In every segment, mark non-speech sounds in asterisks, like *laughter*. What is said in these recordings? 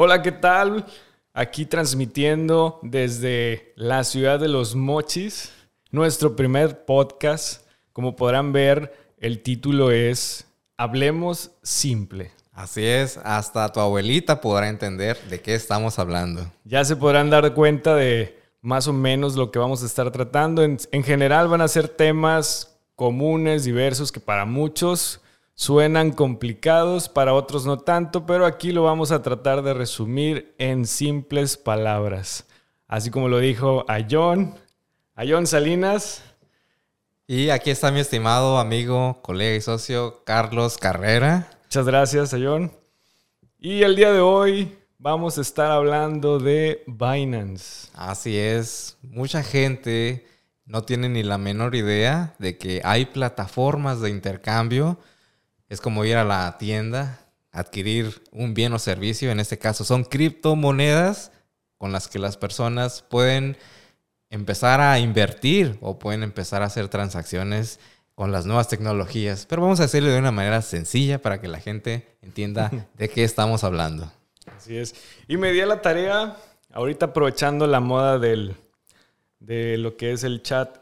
Hola, ¿qué tal? Aquí transmitiendo desde la ciudad de los Mochis, nuestro primer podcast. Como podrán ver, el título es Hablemos Simple. Así es, hasta tu abuelita podrá entender de qué estamos hablando. Ya se podrán dar cuenta de más o menos lo que vamos a estar tratando. En, en general van a ser temas comunes, diversos, que para muchos suenan complicados, para otros no tanto, pero aquí lo vamos a tratar de resumir en simples palabras. Así como lo dijo a John, a John Salinas. Y aquí está mi estimado amigo, colega y socio Carlos Carrera. Muchas gracias, a John. Y el día de hoy vamos a estar hablando de Binance. Así es, mucha gente no tiene ni la menor idea de que hay plataformas de intercambio. Es como ir a la tienda, adquirir un bien o servicio. En este caso son criptomonedas con las que las personas pueden empezar a invertir o pueden empezar a hacer transacciones con las nuevas tecnologías. Pero vamos a hacerlo de una manera sencilla para que la gente entienda *laughs* de qué estamos hablando. Así es. Y me di a la tarea, ahorita aprovechando la moda del, de lo que es el chat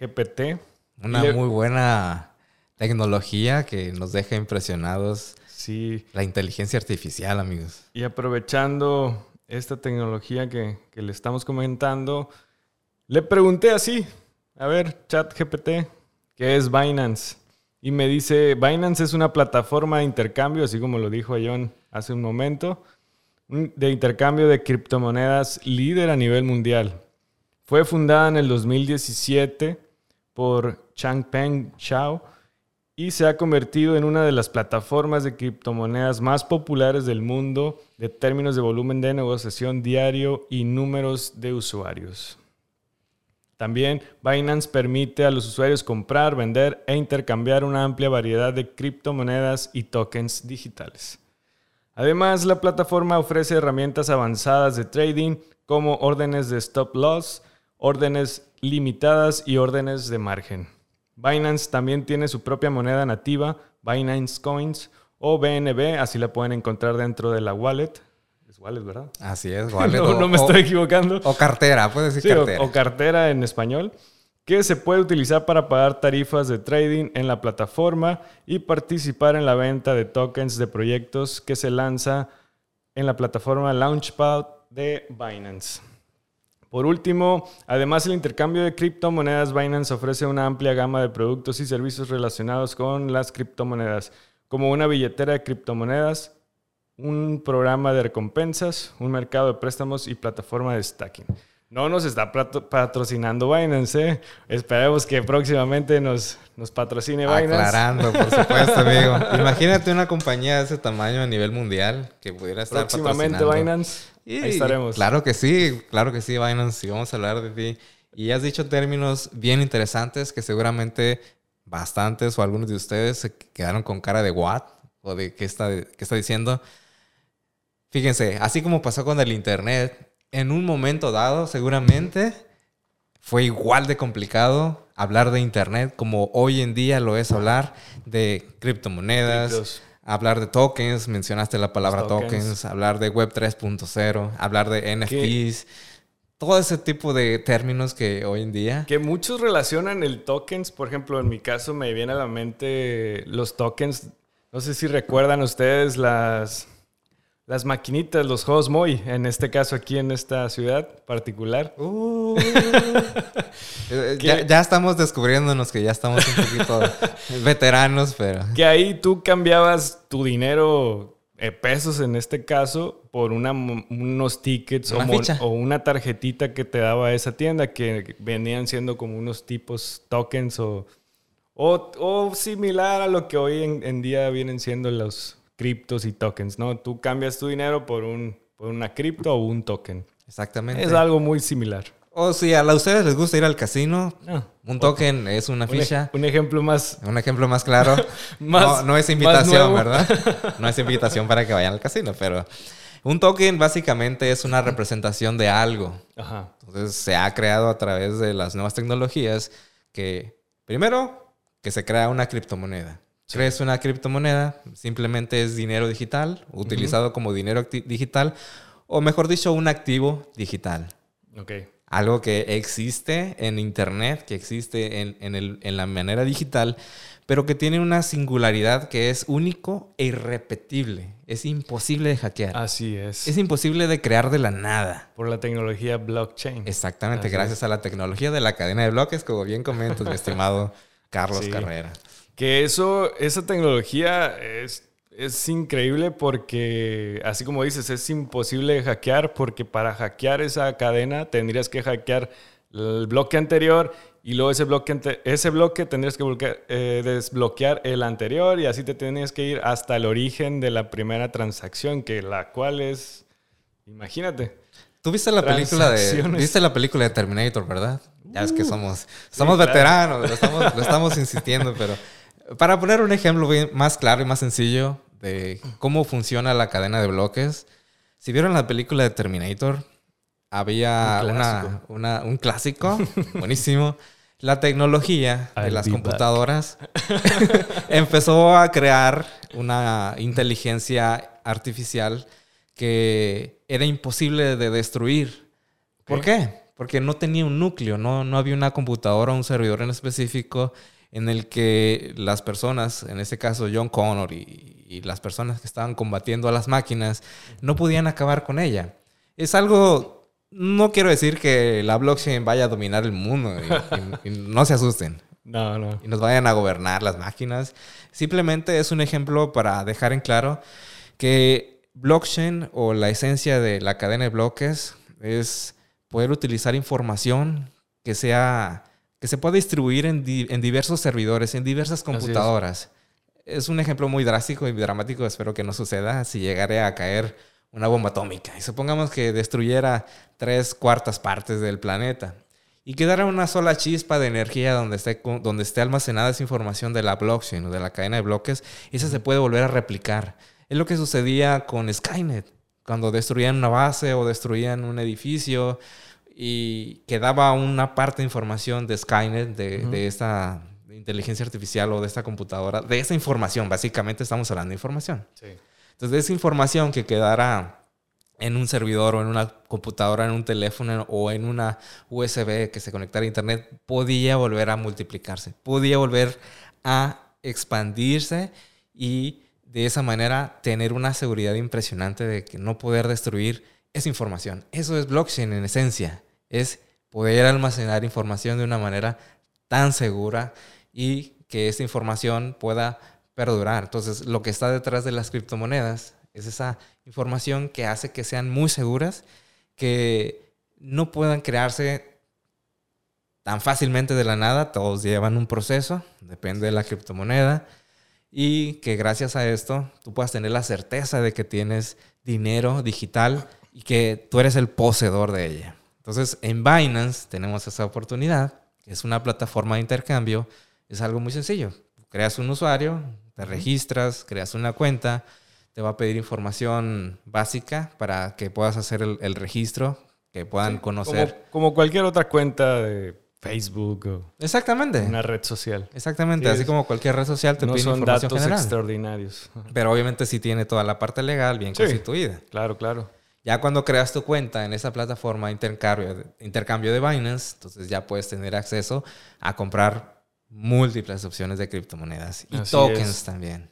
GPT. Una muy buena tecnología que nos deja impresionados. Sí. La inteligencia artificial, amigos. Y aprovechando esta tecnología que, que le estamos comentando, le pregunté así, a ver, chat GPT, ¿qué es Binance? Y me dice, Binance es una plataforma de intercambio, así como lo dijo John hace un momento, de intercambio de criptomonedas líder a nivel mundial. Fue fundada en el 2017 por Changpeng Zhao y se ha convertido en una de las plataformas de criptomonedas más populares del mundo de términos de volumen de negociación diario y números de usuarios. También Binance permite a los usuarios comprar, vender e intercambiar una amplia variedad de criptomonedas y tokens digitales. Además, la plataforma ofrece herramientas avanzadas de trading como órdenes de stop loss, órdenes limitadas y órdenes de margen. Binance también tiene su propia moneda nativa, Binance Coins o BNB, así la pueden encontrar dentro de la wallet. Es wallet, ¿verdad? Así es, wallet. *laughs* no, no me estoy equivocando. O cartera, puedes decir Sí, o- cartera. o cartera en español, que se puede utilizar para pagar tarifas de trading en la plataforma y participar en la venta de tokens de proyectos que se lanza en la plataforma Launchpad de Binance. Por último, además del intercambio de criptomonedas, Binance ofrece una amplia gama de productos y servicios relacionados con las criptomonedas, como una billetera de criptomonedas, un programa de recompensas, un mercado de préstamos y plataforma de stacking. No nos está patro- patrocinando Binance, ¿eh? Esperemos que próximamente nos, nos patrocine Binance. Aclarando, por supuesto, amigo. Imagínate una compañía de ese tamaño a nivel mundial que pudiera estar Próximamente patrocinando. Binance. Y Ahí estaremos. Claro que sí, claro que sí, Binance. Y vamos a hablar de ti. Y has dicho términos bien interesantes que seguramente bastantes o algunos de ustedes se quedaron con cara de what o de qué está, qué está diciendo. Fíjense, así como pasó con el Internet, en un momento dado seguramente fue igual de complicado hablar de Internet como hoy en día lo es hablar de criptomonedas, Criptos. Hablar de tokens, mencionaste la palabra tokens. hablar de Web 3.0, hablar de NFTs, todo ese tipo de términos que hoy en día... Que muchos relacionan el tokens, por ejemplo, en mi caso me viene a la mente los tokens, no sé si recuerdan ustedes las, las maquinitas, los juegos Moy, en este caso aquí en esta ciudad particular. Uh, *laughs* eh, ya, ya estamos descubriéndonos que ya estamos un poquito *laughs* veteranos, pero... Que ahí tú cambiabas tu dinero, eh, pesos en este caso, por una, unos tickets o, Una o tarjetita que te daba esa tienda que venían siendo como unos tipos tokens o, o, o similar a lo que hoy en, en día vienen siendo los criptos y tokens, ¿no? Tú cambias tu dinero por, un, por una cripto o un token. Exactamente. Es algo muy similar. O si a ustedes les gusta ir al casino, Ah, un token es una ficha. un ejemplo más Un ejemplo más claro. *laughs* Más- no, no es invitación. ¿verdad? *laughs* No es invitación para que vayan al casino, pero un token básicamente es una representación de algo. Ajá. Entonces se ha creado a través de las nuevas tecnologías que, primero, que se crea una criptomoneda. Crees una criptomoneda, simplemente es dinero digital, utilizado como dinero digital, o mejor dicho, un activo digital. Ok. Algo que existe en Internet, que existe en, en la manera digital, pero que tiene una singularidad que es único e irrepetible. Es imposible de hackear. Así es. Es imposible de crear de la nada. Por la tecnología blockchain. Exactamente, gracias a la tecnología de la cadena de bloques, como bien comentas, mi estimado *laughs* Carlos Carrera. Que eso, esa tecnología es, es increíble porque, así como dices, es imposible hackear porque para hackear esa cadena tendrías que hackear el bloque anterior y luego ese bloque, ese bloque tendrías que eh, desbloquear el anterior y así te tienes que ir hasta el origen de la primera transacción, que la cual es, imagínate. Tú viste la película de, viste la película de Terminator, ¿verdad? Ya es que uh. somos, somos veteranos, lo estamos, lo estamos insistiendo, pero para poner un ejemplo más claro y más sencillo de cómo funciona la cadena de bloques, si vieron la película de Terminator, había un clásico *laughs* buenísimo la tecnología de las computadoras *laughs* empezó a crear una inteligencia artificial que era imposible de destruir. ¿Por qué? Porque no tenía un núcleo, no, no había una computadora o un servidor en específico en el que las personas, en este caso John Connor y, y las personas que estaban combatiendo a las máquinas, no podían acabar con ella. Es algo no quiero decir que la blockchain vaya a dominar el mundo y, no se asusten. *laughs* No, no. Y nos vayan a gobernar las máquinas. Simplemente es un ejemplo para dejar en claro que blockchain o la esencia de la cadena de bloques es poder utilizar información que sea que se pueda distribuir en, diversos servidores, en diversas computadoras. Es. es un ejemplo muy drástico y dramático, espero que no suceda si llegaré a caer una bomba atómica y supongamos que destruyera tres cuartas partes del planeta y quedara una sola chispa de energía donde esté, donde esté almacenada esa información de la blockchain o de la cadena de bloques, esa se puede volver a replicar. Es lo que sucedía con Skynet, cuando destruían una base o destruían un edificio y quedaba una parte de información de Skynet, de, de esta inteligencia artificial o de esta computadora, de esa información, básicamente estamos hablando de información. Sí. Entonces, esa información que quedara en un servidor o en una computadora, en un teléfono o en una USB que se conectara a Internet, podía volver a multiplicarse, podía volver a expandirse y de esa manera tener una seguridad impresionante de que no poder destruir esa información. Eso es blockchain en esencia, es poder almacenar información de una manera tan segura y que esa información pueda perdurar. Entonces, lo que está detrás de las criptomonedas es esa información que hace que sean muy seguras, que no puedan crearse tan fácilmente de la nada, todos llevan un proceso, depende de la criptomoneda, y que gracias a esto tú puedas tener la certeza de que tienes dinero digital y que tú eres el poseedor de ella. Entonces, en Binance tenemos esa oportunidad, que es una plataforma de intercambio, es algo muy sencillo. Creas un usuario, te registras, creas una cuenta, te va a pedir información básica para que puedas hacer el, registro, que puedan conocer. Como, cualquier otra cuenta de Facebook o Exactamente. una red social. Exactamente, así como cualquier red social te pide información datos extraordinarios. Pero obviamente sí tiene toda la parte legal bien constituida. Claro, claro. Ya cuando creas tu cuenta en esa plataforma de intercambio, intercambio de Binance, entonces ya puedes tener acceso a comprar múltiples opciones de criptomonedas y tokens también.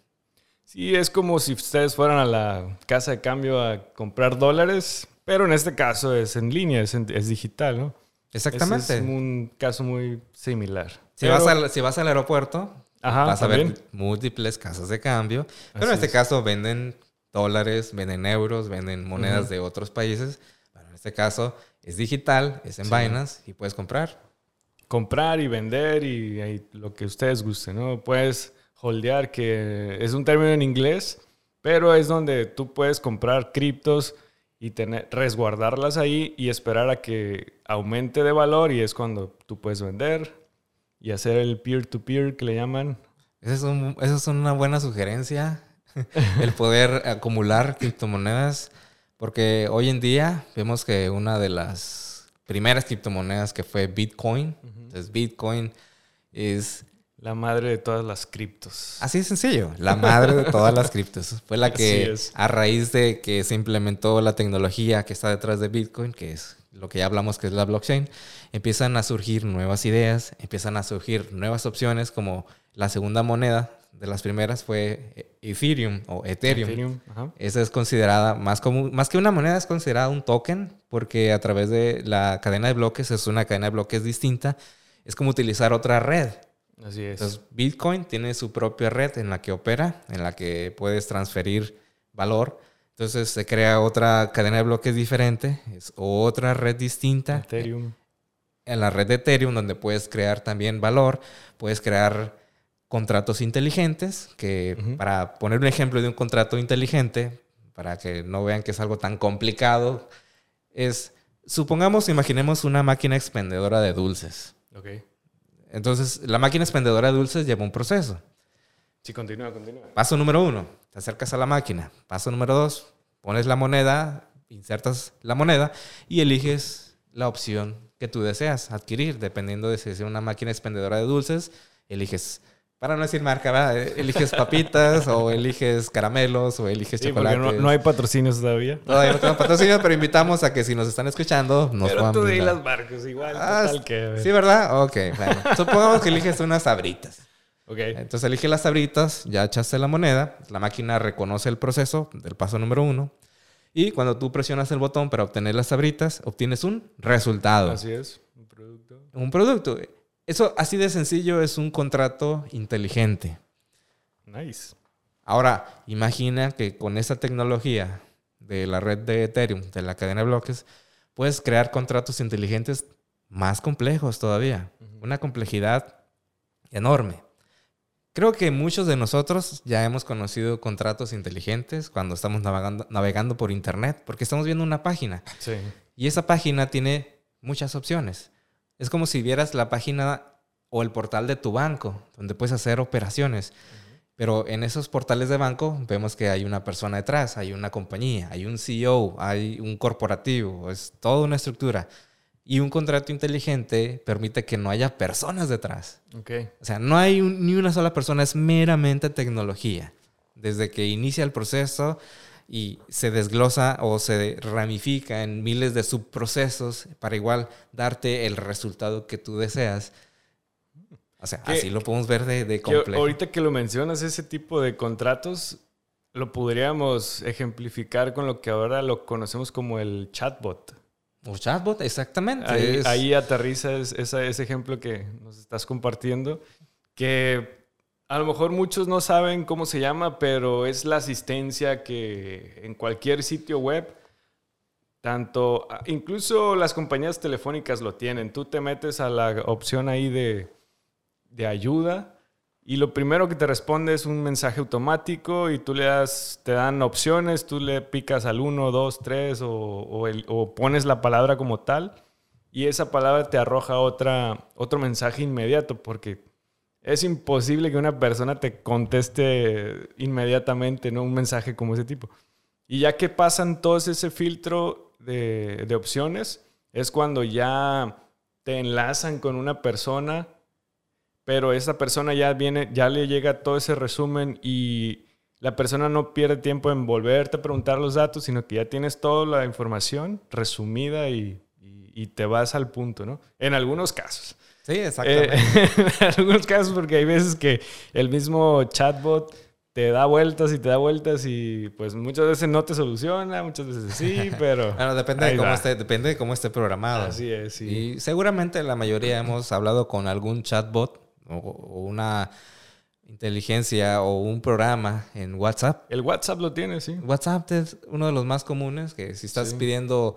Sí, es como si ustedes fueran a la casa de cambio a comprar dólares, pero en este caso es en línea, es, digital, ¿no? Exactamente. Es, un caso muy similar. Si, vas, al, si vas al aeropuerto, vas a ver múltiples casas de cambio, pero en este caso venden dólares, venden euros, venden monedas de otros países. Pero en este caso es digital, es en Binance y puedes comprar comprar y vender y, lo que ustedes gusten, ¿no? Puedes holdear, que es un término en inglés, pero es donde tú puedes comprar criptos y tener, resguardarlas ahí y esperar a que aumente de valor y es cuando tú puedes vender y hacer el peer-to-peer que le llaman. Esa es, es una buena sugerencia, *laughs* el poder acumular criptomonedas, porque hoy en día vemos que una de las primeras criptomonedas que fue Bitcoin, entonces Bitcoin es La madre de todas las criptos. Así de sencillo, la madre de todas las criptos. Fue la *laughs* que, a raíz de que se implementó la tecnología que está detrás de Bitcoin, que es lo que ya hablamos que es la blockchain, empiezan a surgir nuevas ideas, empiezan a surgir nuevas opciones, como la segunda moneda de las primeras fue Ethereum o Ethereum. Ethereum, ajá. Esa es considerada más común, más que una moneda es considerada un token, porque a través de la cadena de bloques es una cadena de bloques distinta. Es como utilizar otra red. Así es. Entonces, Bitcoin tiene su propia red en la que opera, en la que puedes transferir valor. Entonces se crea otra cadena de bloques diferente, es otra red distinta. Ethereum. En la red de Ethereum, donde puedes crear también valor, puedes crear contratos inteligentes, que para poner un ejemplo de un contrato inteligente, para que no vean que es algo tan complicado, es, supongamos, imaginemos una máquina expendedora de dulces. Ok. Entonces, la máquina expendedora de dulces lleva un proceso. Sí, continúa, continúa. Paso número uno, te acercas a la máquina. Paso número dos, pones la moneda, insertas la moneda y eliges la opción que tú deseas adquirir, dependiendo de si es una máquina expendedora de dulces, eliges, para no decir marca, ¿verdad? Eh, eliges papitas o eliges caramelos o eliges Sí, porque no, no hay patrocinios todavía. Todavía no tengo patrocinio, pero invitamos a que si nos están escuchando, nos Pero puedan tú di las marcas igual. Ah, total que, a ver. sí, ¿verdad? Ok, bueno. Supongamos que eliges unas sabritas. Ok. Entonces elige las sabritas, ya echaste la moneda, la máquina reconoce el proceso del paso número uno y cuando tú presionas el botón para obtener las sabritas, obtienes un resultado, Así es. Un producto. un producto. Eso así de sencillo es un contrato inteligente. Nice. Ahora, imagina que con esa tecnología de la red de Ethereum, de la cadena de bloques, puedes crear contratos inteligentes más complejos todavía. Una complejidad enorme. Creo que muchos de nosotros ya hemos conocido contratos inteligentes cuando estamos navegando, navegando por Internet, porque estamos viendo una página Sí. y esa página tiene muchas opciones. Es como si vieras la página o el portal de tu banco, donde puedes hacer operaciones. Pero en esos portales de banco vemos que hay una persona detrás, hay una compañía, hay un CEO, hay un corporativo, es toda una estructura. Y un contrato inteligente permite que no haya personas detrás. O sea, no hay un- ni una sola persona, es meramente tecnología. Desde que inicia el proceso y se desglosa o se ramifica en miles de subprocesos para igual darte el resultado que tú deseas. O sea, Que- así lo podemos ver de, de Que complejo. ahorita que lo mencionas, ese tipo de contratos lo podríamos ejemplificar con lo que ahora lo conocemos como el chatbot. O chatbot, exactamente. Ahí, es- ahí aterriza es- ese ejemplo que nos estás compartiendo, que a lo mejor muchos no saben cómo se llama, pero es la asistencia que en cualquier sitio web, tanto, incluso las compañías telefónicas lo tienen. Tú te metes a la opción ahí de, de ayuda y lo primero que te responde es un mensaje automático y tú le das, te dan opciones, tú le picas al 1, 2, 3 o, o pones la palabra como tal y esa palabra te arroja otra, otro mensaje inmediato porque es imposible que una persona te conteste inmediatamente ¿no? un mensaje como ese tipo. Y ya que pasan todos ese filtro de, de opciones, es cuando ya te enlazan con una persona, pero esa persona ya viene, ya le llega todo ese resumen y la persona no pierde tiempo en volverte a preguntar los datos, sino que ya tienes toda la información resumida y, y- y te vas al punto, ¿no? En algunos casos. Sí, Eh, exactamente. *laughs* en algunos casos, porque hay veces que el mismo chatbot te da vueltas y te da vueltas y pues muchas veces no te soluciona, muchas veces sí, *laughs* pero... Bueno, depende de, cómo va. esté, depende de cómo esté programado. Así es, sí. Y seguramente la mayoría hemos hablado con algún chatbot o, o una inteligencia o un programa en WhatsApp. El WhatsApp lo tiene, sí. WhatsApp es uno de los más comunes, que si estás Sí. pidiendo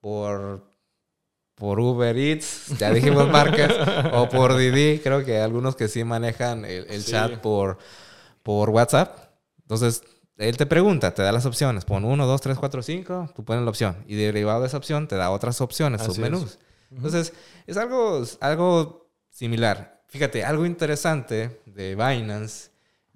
por, por Uber Eats, ya dijimos marcas, o por Didi, creo que algunos que sí manejan el, el Sí. chat por, por WhatsApp. Entonces, él te pregunta, te da las opciones, pon 1, 2, 3, 4, 5, tú pones la opción. Y derivado de esa opción te da otras opciones, Así submenús. es. Entonces, es algo, algo similar. Fíjate, algo interesante de Binance,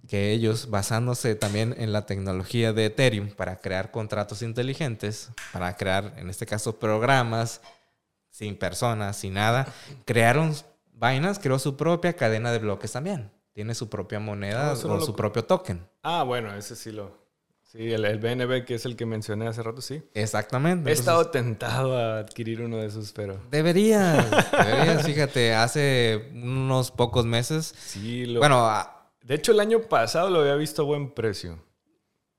que ellos, basándose también en la tecnología de Ethereum para crear contratos inteligentes, para crear, en este caso, programas sin personas, sin nada, crearon Binance creó su propia cadena de bloques también. Tiene su propia moneda eso o lo su propio token. Ah, bueno, ese sí lo... Sí, el, el BNB, que es el que mencioné hace rato, sí. Exactamente. He Entonces, estado tentado a adquirir uno de esos, pero... Deberías, *laughs* deberías, fíjate, hace unos pocos meses. Sí, lo... Bueno, De hecho, el año pasado lo había visto a buen precio.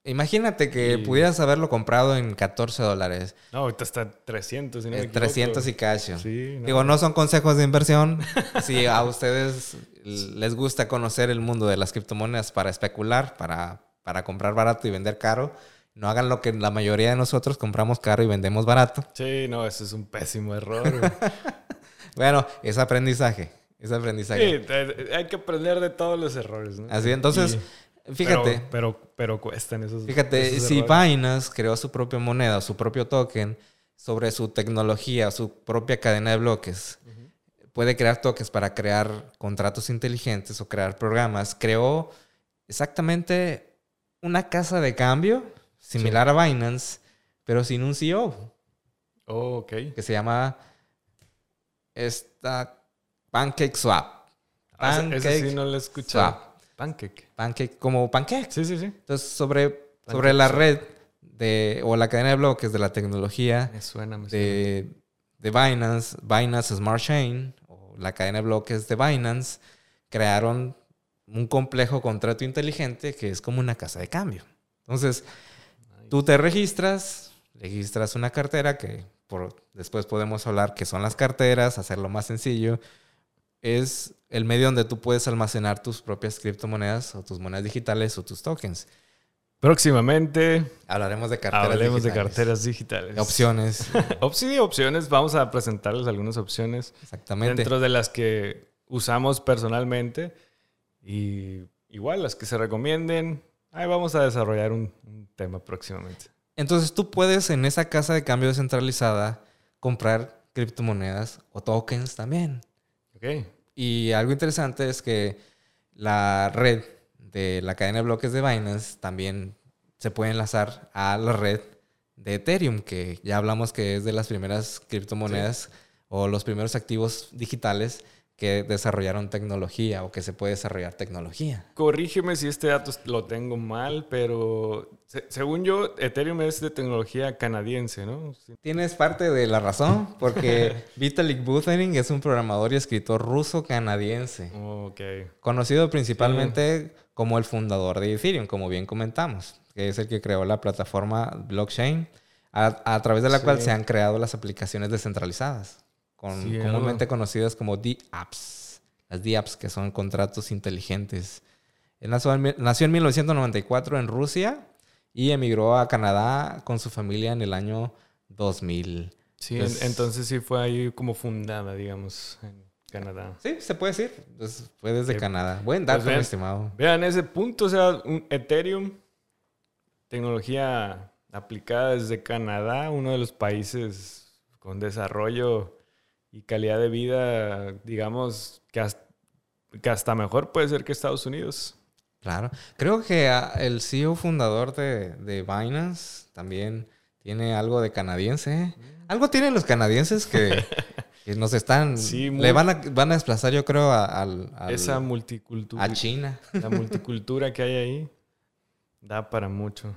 Imagínate que pudieras haberlo comprado en 14 dólares. No, ahorita está 300, si no me Eh, equivoco. 300 y cacho. Sí, no. Digo, no son consejos de inversión. *laughs* si a ustedes les gusta conocer el mundo de las criptomonedas para especular, para, para comprar barato y vender caro, no hagan lo que la mayoría de nosotros compramos caro y vendemos barato. Sí, no, ese es un pésimo error. *laughs* Bueno, es aprendizaje. Es aprendizaje. sí, hay que aprender de todos los errores, ¿no? Así, entonces, Y- fíjate. Pero, pero, pero cuestan esos Fíjate, esos si. Binance creó su propia moneda, su propio token, sobre su tecnología, su propia cadena de bloques, puede crear tokens para crear contratos inteligentes o crear programas, creó exactamente una casa de cambio similar a Binance, pero sin un CEO, Oh, ok. que se llama esta Pancake Swap. Ah, ese- ese sí Pancake no lo he escuchado. Swap. Pancake. Pancake como pancake. Sí, sí, sí. Entonces, sobre, sobre la red de, o la cadena de bloques de la tecnología Me suena, me suena. de, de Binance, Binance Smart Chain, o la cadena de bloques de Binance, crearon un complejo contrato inteligente que es como una casa de cambio. Entonces, tú te registras, registras una cartera que por, después podemos hablar que son las carteras, hacerlo más sencillo. Es el medio donde tú puedes almacenar tus propias criptomonedas o tus monedas digitales o tus tokens. Próximamente Hablaremos de carteras hablemos de digitales. carteras digitales. Opciones, *laughs* sí, opciones. Vamos a presentarles algunas opciones exactamente. dentro de las que usamos personalmente y igual las que se recomienden. Ahí vamos a desarrollar un, un tema próximamente. Entonces tú puedes en esa casa de cambio descentralizada comprar criptomonedas o tokens también. Y algo interesante es que la red de la cadena de bloques de Binance también se puede enlazar a la red de Ethereum, que ya hablamos que es de las primeras criptomonedas o los primeros activos digitales que desarrollaron tecnología o que se puede desarrollar tecnología. Corrígeme si este dato lo tengo mal, pero se- según yo, Ethereum es de tecnología canadiense, ¿no? Sí. Tienes parte de la razón, porque *laughs* Vitalik Buterin es un programador y escritor ruso-canadiense, Ok. conocido principalmente como el fundador de Ethereum, como bien comentamos, que es el que creó la plataforma blockchain, a, a través de la Sí. cual se han creado las aplicaciones descentralizadas, con, Sí, comúnmente conocidas como D-Apps. Las D-Apps, que son contratos inteligentes. Él nació en, nació en 1994 en Rusia y emigró a Canadá con su familia en el año 2000. Sí, Pues- en- entonces sí fue ahí como fundada, digamos, en Canadá. Sí, se puede decir. Pues fue desde Sí. Canadá. Buen Pues dato, vean. mi estimado. Vean ese punto, o sea, un Ethereum, tecnología aplicada desde Canadá, uno de los países con desarrollo y calidad de vida, digamos, que hasta, que hasta mejor puede ser que Estados Unidos. Claro. Creo que ah, el CEO fundador de, de Binance también tiene algo de canadiense. ¿eh? Algo tienen los canadienses que, *laughs* que nos están... Sí, muy- Le van a, van a desplazar, yo creo, a, al- al- Esa multicultura, a China. la multicultura que hay ahí, da para mucho.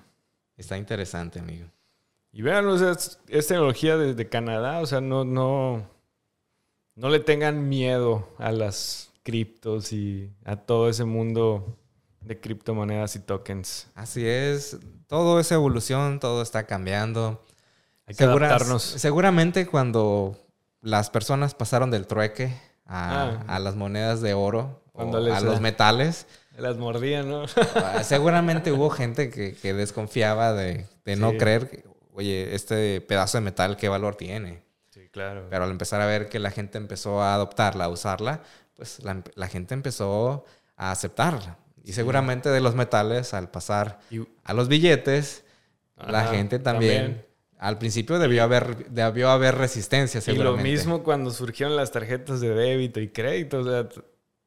Está interesante, amigo. Y vean, o sea, es, es tecnología desde Canadá, o sea, no, no, no le tengan miedo a las criptos y a todo ese mundo de criptomonedas y tokens. Así es. Todo es evolución, todo está cambiando. Hay que Segura- adaptarnos. Seguramente cuando las personas pasaron del trueque a, Ah. a las monedas de oro o les a los metales, Las mordían, ¿no? ah, seguramente hubo gente que, que desconfiaba de, de no Sí. creer, que, oye, este pedazo de metal, ¿qué valor tiene? Claro. Pero al empezar a ver que la gente empezó a adoptarla, a usarla, pues la, la gente empezó a aceptarla. Y seguramente de los metales, al pasar a los billetes, la Ajá, gente también, al principio debió haber, debió haber resistencia, Y lo seguramente. mismo cuando surgieron las tarjetas de débito y crédito. O sea,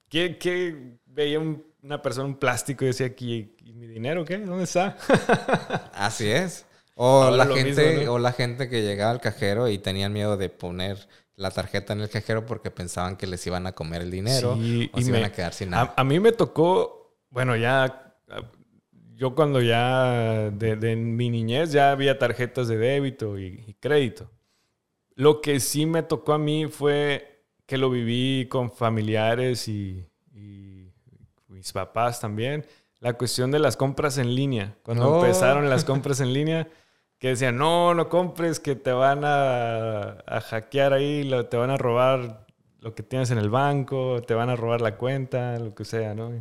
¿qué, qué veía un- una persona un plástico y decía aquí, ¿y mi dinero qué? ¿Dónde está? *laughs* Así es. O Ahora la gente, mismo, ¿no? o la gente que llegaba al cajero y tenían miedo de poner la tarjeta en el cajero porque pensaban que les iban a comer el dinero Sí, o y se me- iban a quedar sin A, nada. a mí me tocó, bueno, ya, a- yo cuando ya, de, de mi niñez, ya había tarjetas de débito y, y crédito. Lo que sí me tocó a mí fue que lo viví con familiares y, y mis papás también. La cuestión de las compras en línea. Cuando Oh. empezaron las *laughs* compras en línea, que decían, no, no compres, que te van a, a hackear ahí, lo- te van a robar lo que tienes en el banco, te van a robar la cuenta, lo que sea, ¿no?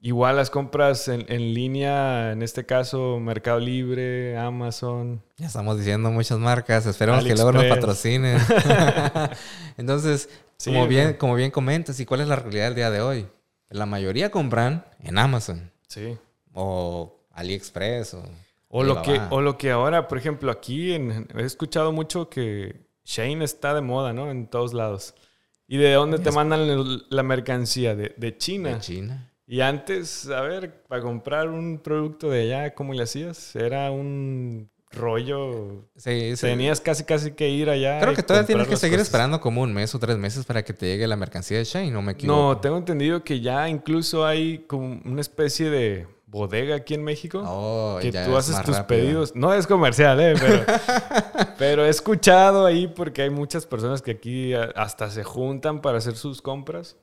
Igual las compras en, en línea, en este caso Mercado Libre, Amazon. Ya estamos diciendo muchas marcas. Esperemos que luego nos patrocinen. *laughs* *laughs* Entonces, Sí, como, bien, como bien comentas, ¿y cuál es la realidad del día de hoy? La mayoría compran en Amazon Sí. o AliExpress o... O lo, que, o lo que ahora, por ejemplo, aquí en- he escuchado mucho que Shane está de moda, ¿no? En todos lados. ¿Y de dónde te mandan la mercancía? De, de China. de China. Y antes, a ver, para comprar un producto de allá, ¿cómo le hacías? Era un rollo. Sí, sí. Tenías casi casi que ir allá. Creo que todavía tienes que seguir cosas. esperando como un mes o tres meses para que te llegue la mercancía de Shane, no me equivoco. No, tengo entendido que ya incluso hay como una especie de bodega aquí en México. Oh, que tú es haces tus rápido. pedidos. No es comercial, ¿eh? Pero, *laughs* pero he escuchado ahí porque hay muchas personas que aquí a- hasta se juntan para hacer sus compras,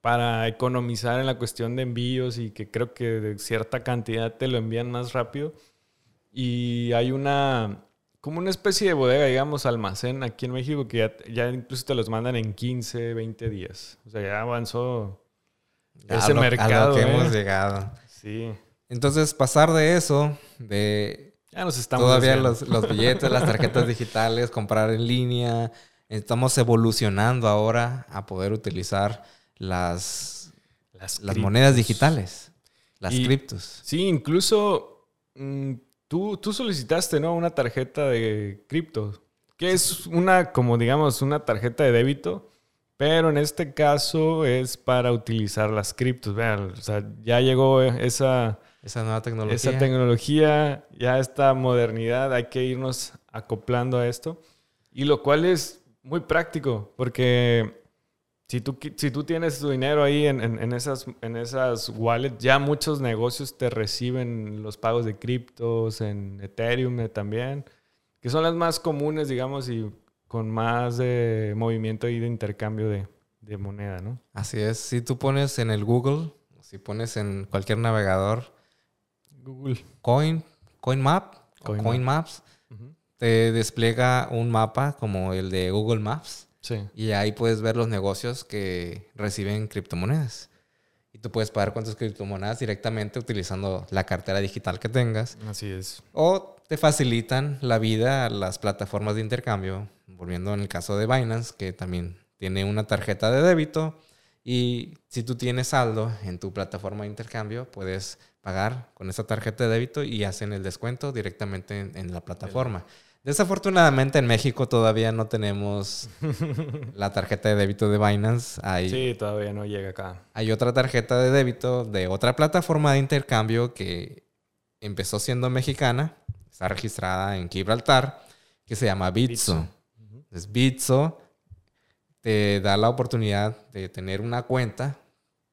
para economizar en la cuestión de envíos y que creo que de cierta cantidad te lo envían más rápido. Y hay una, como una especie de bodega, digamos, almacén aquí en México que ya, ya incluso te los mandan en 15, 20 días. O sea, ya avanzó A ese lo- mercado. A lo que ¿eh? hemos llegado. Sí. Entonces, pasar de eso, de Ya nos estamos todavía los, los billetes, las tarjetas *laughs* digitales, comprar en línea, estamos evolucionando ahora a poder utilizar las, Las monedas digitales, las Y- criptos. Sí, incluso mm, tú, tú solicitaste, ¿no? Una tarjeta de cripto, que es una, como digamos, una tarjeta de débito, pero en este caso es para utilizar las criptos. Vean, o sea, ya llegó esa, Esa nueva tecnología. esa tecnología, ya esta modernidad, hay que irnos acoplando a esto. Y lo cual es muy práctico, porque si tú, si tú tienes tu dinero ahí en, en- en esas, en esas wallets, ya muchos negocios te reciben los pagos de criptos, en Ethereum eh, también, que son las más comunes, digamos, y con más de movimiento y de intercambio de, de moneda, ¿no? Así es. Si tú pones en el Google, si pones en cualquier navegador Google. Coin, CoinMap, o Coin Coin Maps, te despliega un mapa como el de Google Maps Sí. y ahí puedes ver los negocios que reciben criptomonedas. Y tú puedes pagar con tus criptomonedas directamente utilizando la cartera digital que tengas. Así es. O te facilitan la vida a las plataformas de intercambio. Volviendo en el caso de Binance, que también tiene una tarjeta de débito. Y si tú tienes saldo en tu plataforma de intercambio, puedes pagar con esa tarjeta de débito y hacen el descuento directamente en, en la plataforma. Desafortunadamente en México todavía no tenemos *laughs* la tarjeta de débito de Binance. Hay, Sí, todavía no llega acá. hay otra tarjeta de débito de otra plataforma de intercambio que empezó siendo mexicana, está registrada en Gibraltar, que se llama Bitso. Bitso. Entonces, Bitso te da la oportunidad de tener una cuenta.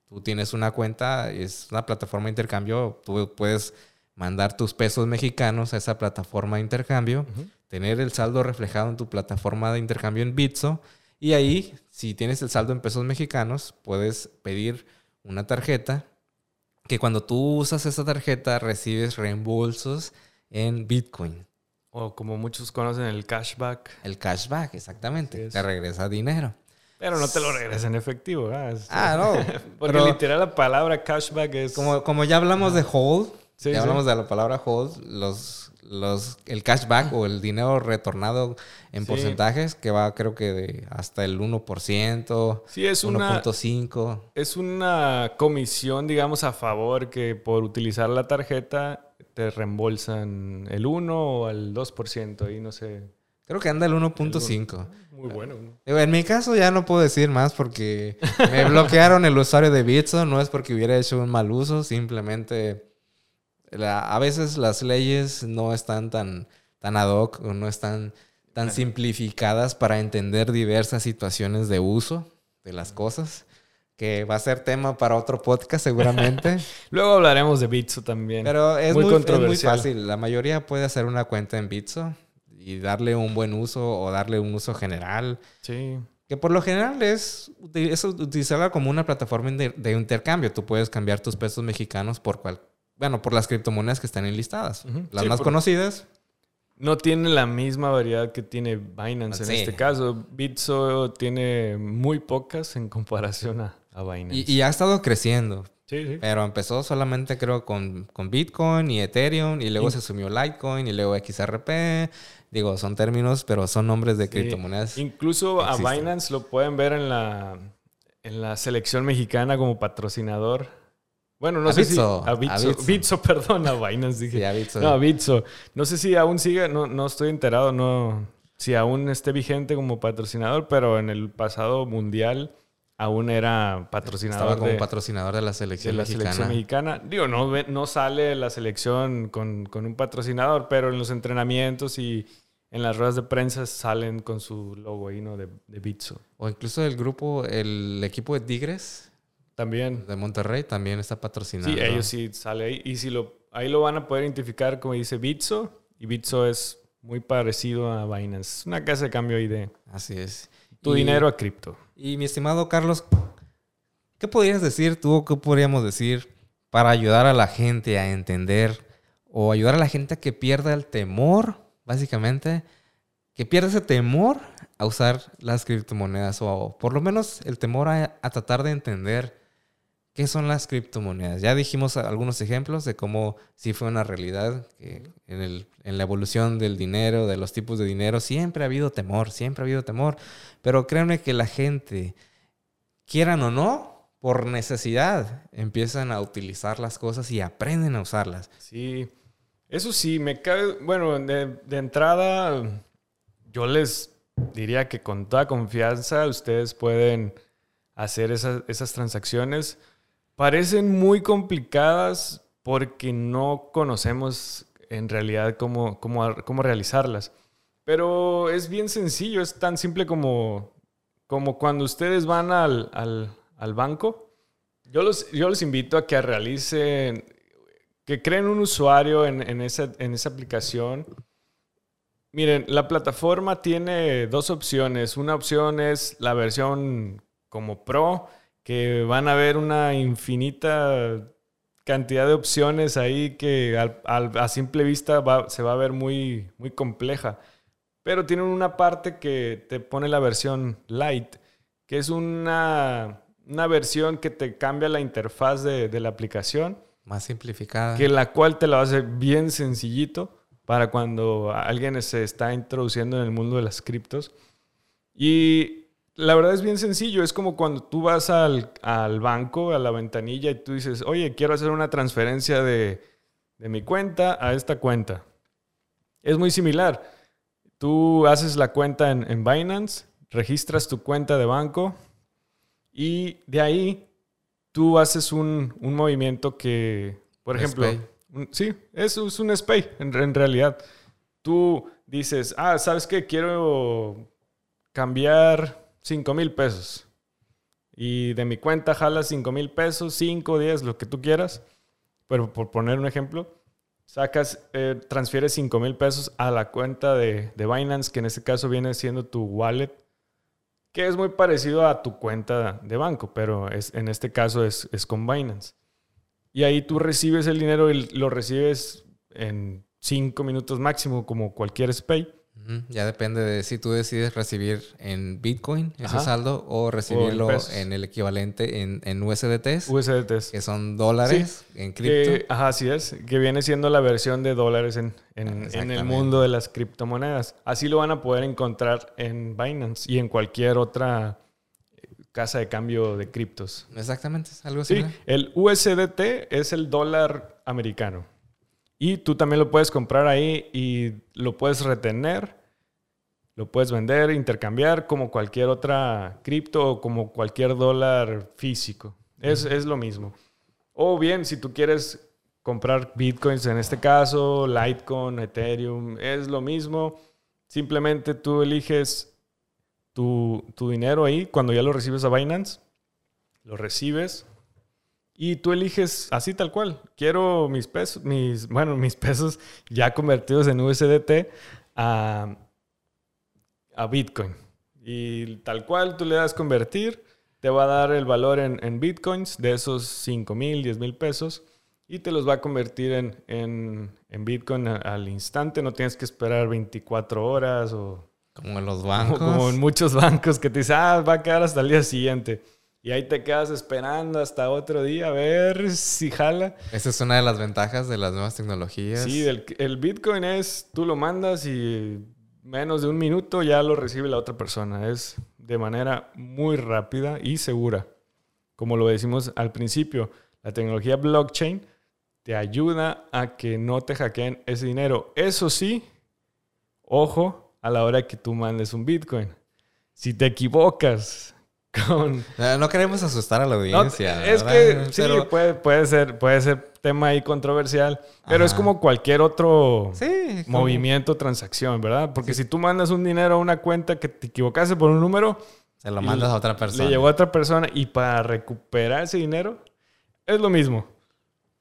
Tú tienes una cuenta, es una plataforma de intercambio, tú puedes mandar tus pesos mexicanos a esa plataforma de intercambio tener el saldo reflejado en tu plataforma de intercambio en Bitso. Y ahí, si tienes el saldo en pesos mexicanos, puedes pedir una tarjeta que cuando tú usas esa tarjeta recibes reembolsos en Bitcoin. O como muchos conocen el cashback. El cashback, exactamente. Te regresa dinero. Pero no te lo regresan en efectivo. Ah, no. *laughs* Porque pero literal la palabra cashback es... como, como ya hablamos de hold, Sí, ya sí. hablamos de la palabra hold, los, los, el cashback o el dinero retornado en Sí. porcentajes, que va creo que de hasta el 1%. Sí, es una, 1.5. es una comisión, digamos, a favor que por utilizar la tarjeta te reembolsan el 1 o el 2%. Ahí no sé. Creo que anda el 1.5. Muy bueno. En mi caso ya no puedo decir más porque me bloquearon el usuario de Bitso. No es porque hubiera hecho un mal uso, simplemente La- a veces las leyes no están tan, tan ad hoc o no están tan simplificadas para entender diversas situaciones de uso de las cosas, que va a ser tema para otro podcast seguramente. *laughs* Luego hablaremos de Bitso también. Pero es Muy muy, es muy controversial. fácil. La mayoría puede hacer una cuenta en Bitso y darle un buen uso o darle un uso general. sí. Que por lo general es, es utilizarla como una plataforma de, de intercambio. Tú puedes cambiar tus pesos mexicanos por cual, bueno, por las criptomonedas que están enlistadas. Las Sí, más conocidas. No tiene la misma variedad que tiene Binance en Sí. este caso. Bitso tiene muy pocas en comparación a, a Binance. Y, y ha estado creciendo. sí, sí. Pero empezó solamente creo con, con Bitcoin y Ethereum y luego In- se sumió Litecoin y luego XRP. Digo, son términos, pero son nombres de Sí. criptomonedas. Incluso a. Binance lo pueden ver en la, en la selección mexicana como patrocinador. Bueno, no A sé Bitso, si... A a Bitso. Bitso. Bitso, *laughs* perdón, a Binance dije. Visto. No, Bitso. No sé si aún sigue, no, no estoy enterado, no, si aún esté vigente como patrocinador, pero en el pasado mundial aún era patrocinador Estaba como de, patrocinador de la de selección la mexicana. selección mexicana. Digo, no, no sale la selección con, con un patrocinador, pero en los entrenamientos y en las ruedas de prensa salen con su logo ahí, ¿no? De, de Bitso. O incluso el grupo, el equipo de Tigres También. de Monterrey también está patrocinando. Sí, ellos sí sale ahí. Y si lo, ahí lo van a poder identificar como dice Bitso. Y Bitso es muy parecido a Binance. Una casa de cambio ahí de Así es. tu Y- dinero a cripto. Y mi estimado Carlos, ¿qué podrías decir tú o qué podríamos decir para ayudar a la gente a entender o ayudar a la gente a que pierda el temor, básicamente, que pierda ese temor a usar las criptomonedas o por lo menos el temor a, a tratar de entender qué son las criptomonedas? Ya dijimos algunos ejemplos de cómo sí fue una realidad que en, el- en la evolución del dinero, de los tipos de dinero, siempre ha habido temor, siempre ha habido temor. Pero créanme que la gente, quieran o no, por necesidad, empiezan a utilizar las cosas y aprenden a usarlas. Sí. Eso sí, me cae. Bueno, de, de entrada, yo les diría que con toda confianza ustedes pueden hacer esas, esas transacciones. Parecen muy complicadas porque no conocemos en realidad cómo, cómo, cómo realizarlas. Pero es bien sencillo, es tan simple como, como cuando ustedes van al, al- al banco. Yo los, yo los invito a que realicen, que creen un usuario en, en esa, en esa aplicación. Miren, la plataforma tiene dos opciones. Una opción es la versión como Pro, que van a ver una infinita cantidad de opciones ahí que al- al- a simple vista va- se va a ver muy, muy compleja. Pero tienen una parte que te pone la versión light, que es una, una versión que te cambia la interfaz de, de la aplicación, Más simplificada. que la cual te la hacer bien sencillito para cuando alguien se está introduciendo en el mundo de las criptos. Y la verdad es bien sencillo, es como cuando tú vas al, al banco, a la ventanilla y tú dices, oye, quiero hacer una transferencia de, de mi cuenta a esta cuenta. Es muy similar. Tú haces la cuenta en, en Binance, registras tu cuenta de banco y de ahí tú haces un, un movimiento que, por ejemplo, un- sí, eso es un SPAY en, en realidad. Tú dices, ah, ¿sabes qué? Quiero cambiar 5 mil pesos. Y de mi cuenta jalas 5 mil pesos, 5, 10, lo que tú quieras. Pero por poner un ejemplo, sacas, eh, transfieres 5 mil pesos a la cuenta de, de Binance, que en este caso viene siendo tu wallet, que es muy parecido a tu cuenta de banco, pero es, en este caso es, es con Binance. Y ahí tú recibes el dinero y lo recibes en 5 minutos máximo, como cualquier SPAY. Ya depende de si tú decides recibir en Bitcoin ese Ajá. saldo o recibirlo en, el equivalente en, en USDTs, USDTs. que son dólares en cripto. Ajá, así es. Que viene siendo la versión de dólares en, en- en el mundo de las criptomonedas. Así lo van a poder encontrar en Binance y en cualquier otra eh, casa de cambio de criptos. Exactamente, es algo así. Sí, el USDT es el dólar americano. Y tú también lo puedes comprar ahí y lo puedes retener, lo puedes vender, intercambiar como cualquier otra cripto o como cualquier dólar físico. Es, es lo mismo. O bien, si tú quieres comprar bitcoins en este caso, Litecoin, Ethereum, es lo mismo. Simplemente tú eliges tu, tu dinero ahí cuando ya lo recibes a Binance, lo recibes y tú eliges así tal cual. Quiero mis pesos, mis, bueno, *laughs* mis pesos ya convertidos en USDT a, a Bitcoin. Y tal cual tú le das convertir, te va a dar el valor en, en Bitcoins de esos 5 mil, 10 mil pesos y te los va a convertir en, en, en Bitcoin al instante. No tienes que esperar 24 horas o Como en los como, bancos. como en muchos *laughs* bancos que te dicen, ah, va a quedar hasta el día siguiente. Y ahí te quedas esperando hasta otro día a ver si jala. Esa es una de las ventajas de las nuevas tecnologías. Sí, el, el Bitcoin es, tú lo mandas y menos de un minuto ya lo recibe la otra persona. Es de manera muy rápida y segura. Como lo decimos al principio, la tecnología blockchain te ayuda a que no te hackeen ese dinero. Eso sí, ojo a la hora que tú mandes un Bitcoin. Si te equivocas con No, queremos asustar a la no, audiencia. es ¿verdad? que sí, Pero- puede, puede, ser, puede ser tema ahí controversial, pero es como cualquier otro Sí, como- movimiento, transacción, ¿verdad? Porque si tú mandas un dinero a una cuenta que te equivocaste por un número, Se lo mandas a otra persona. le llegó a otra persona y para recuperar ese dinero es lo mismo.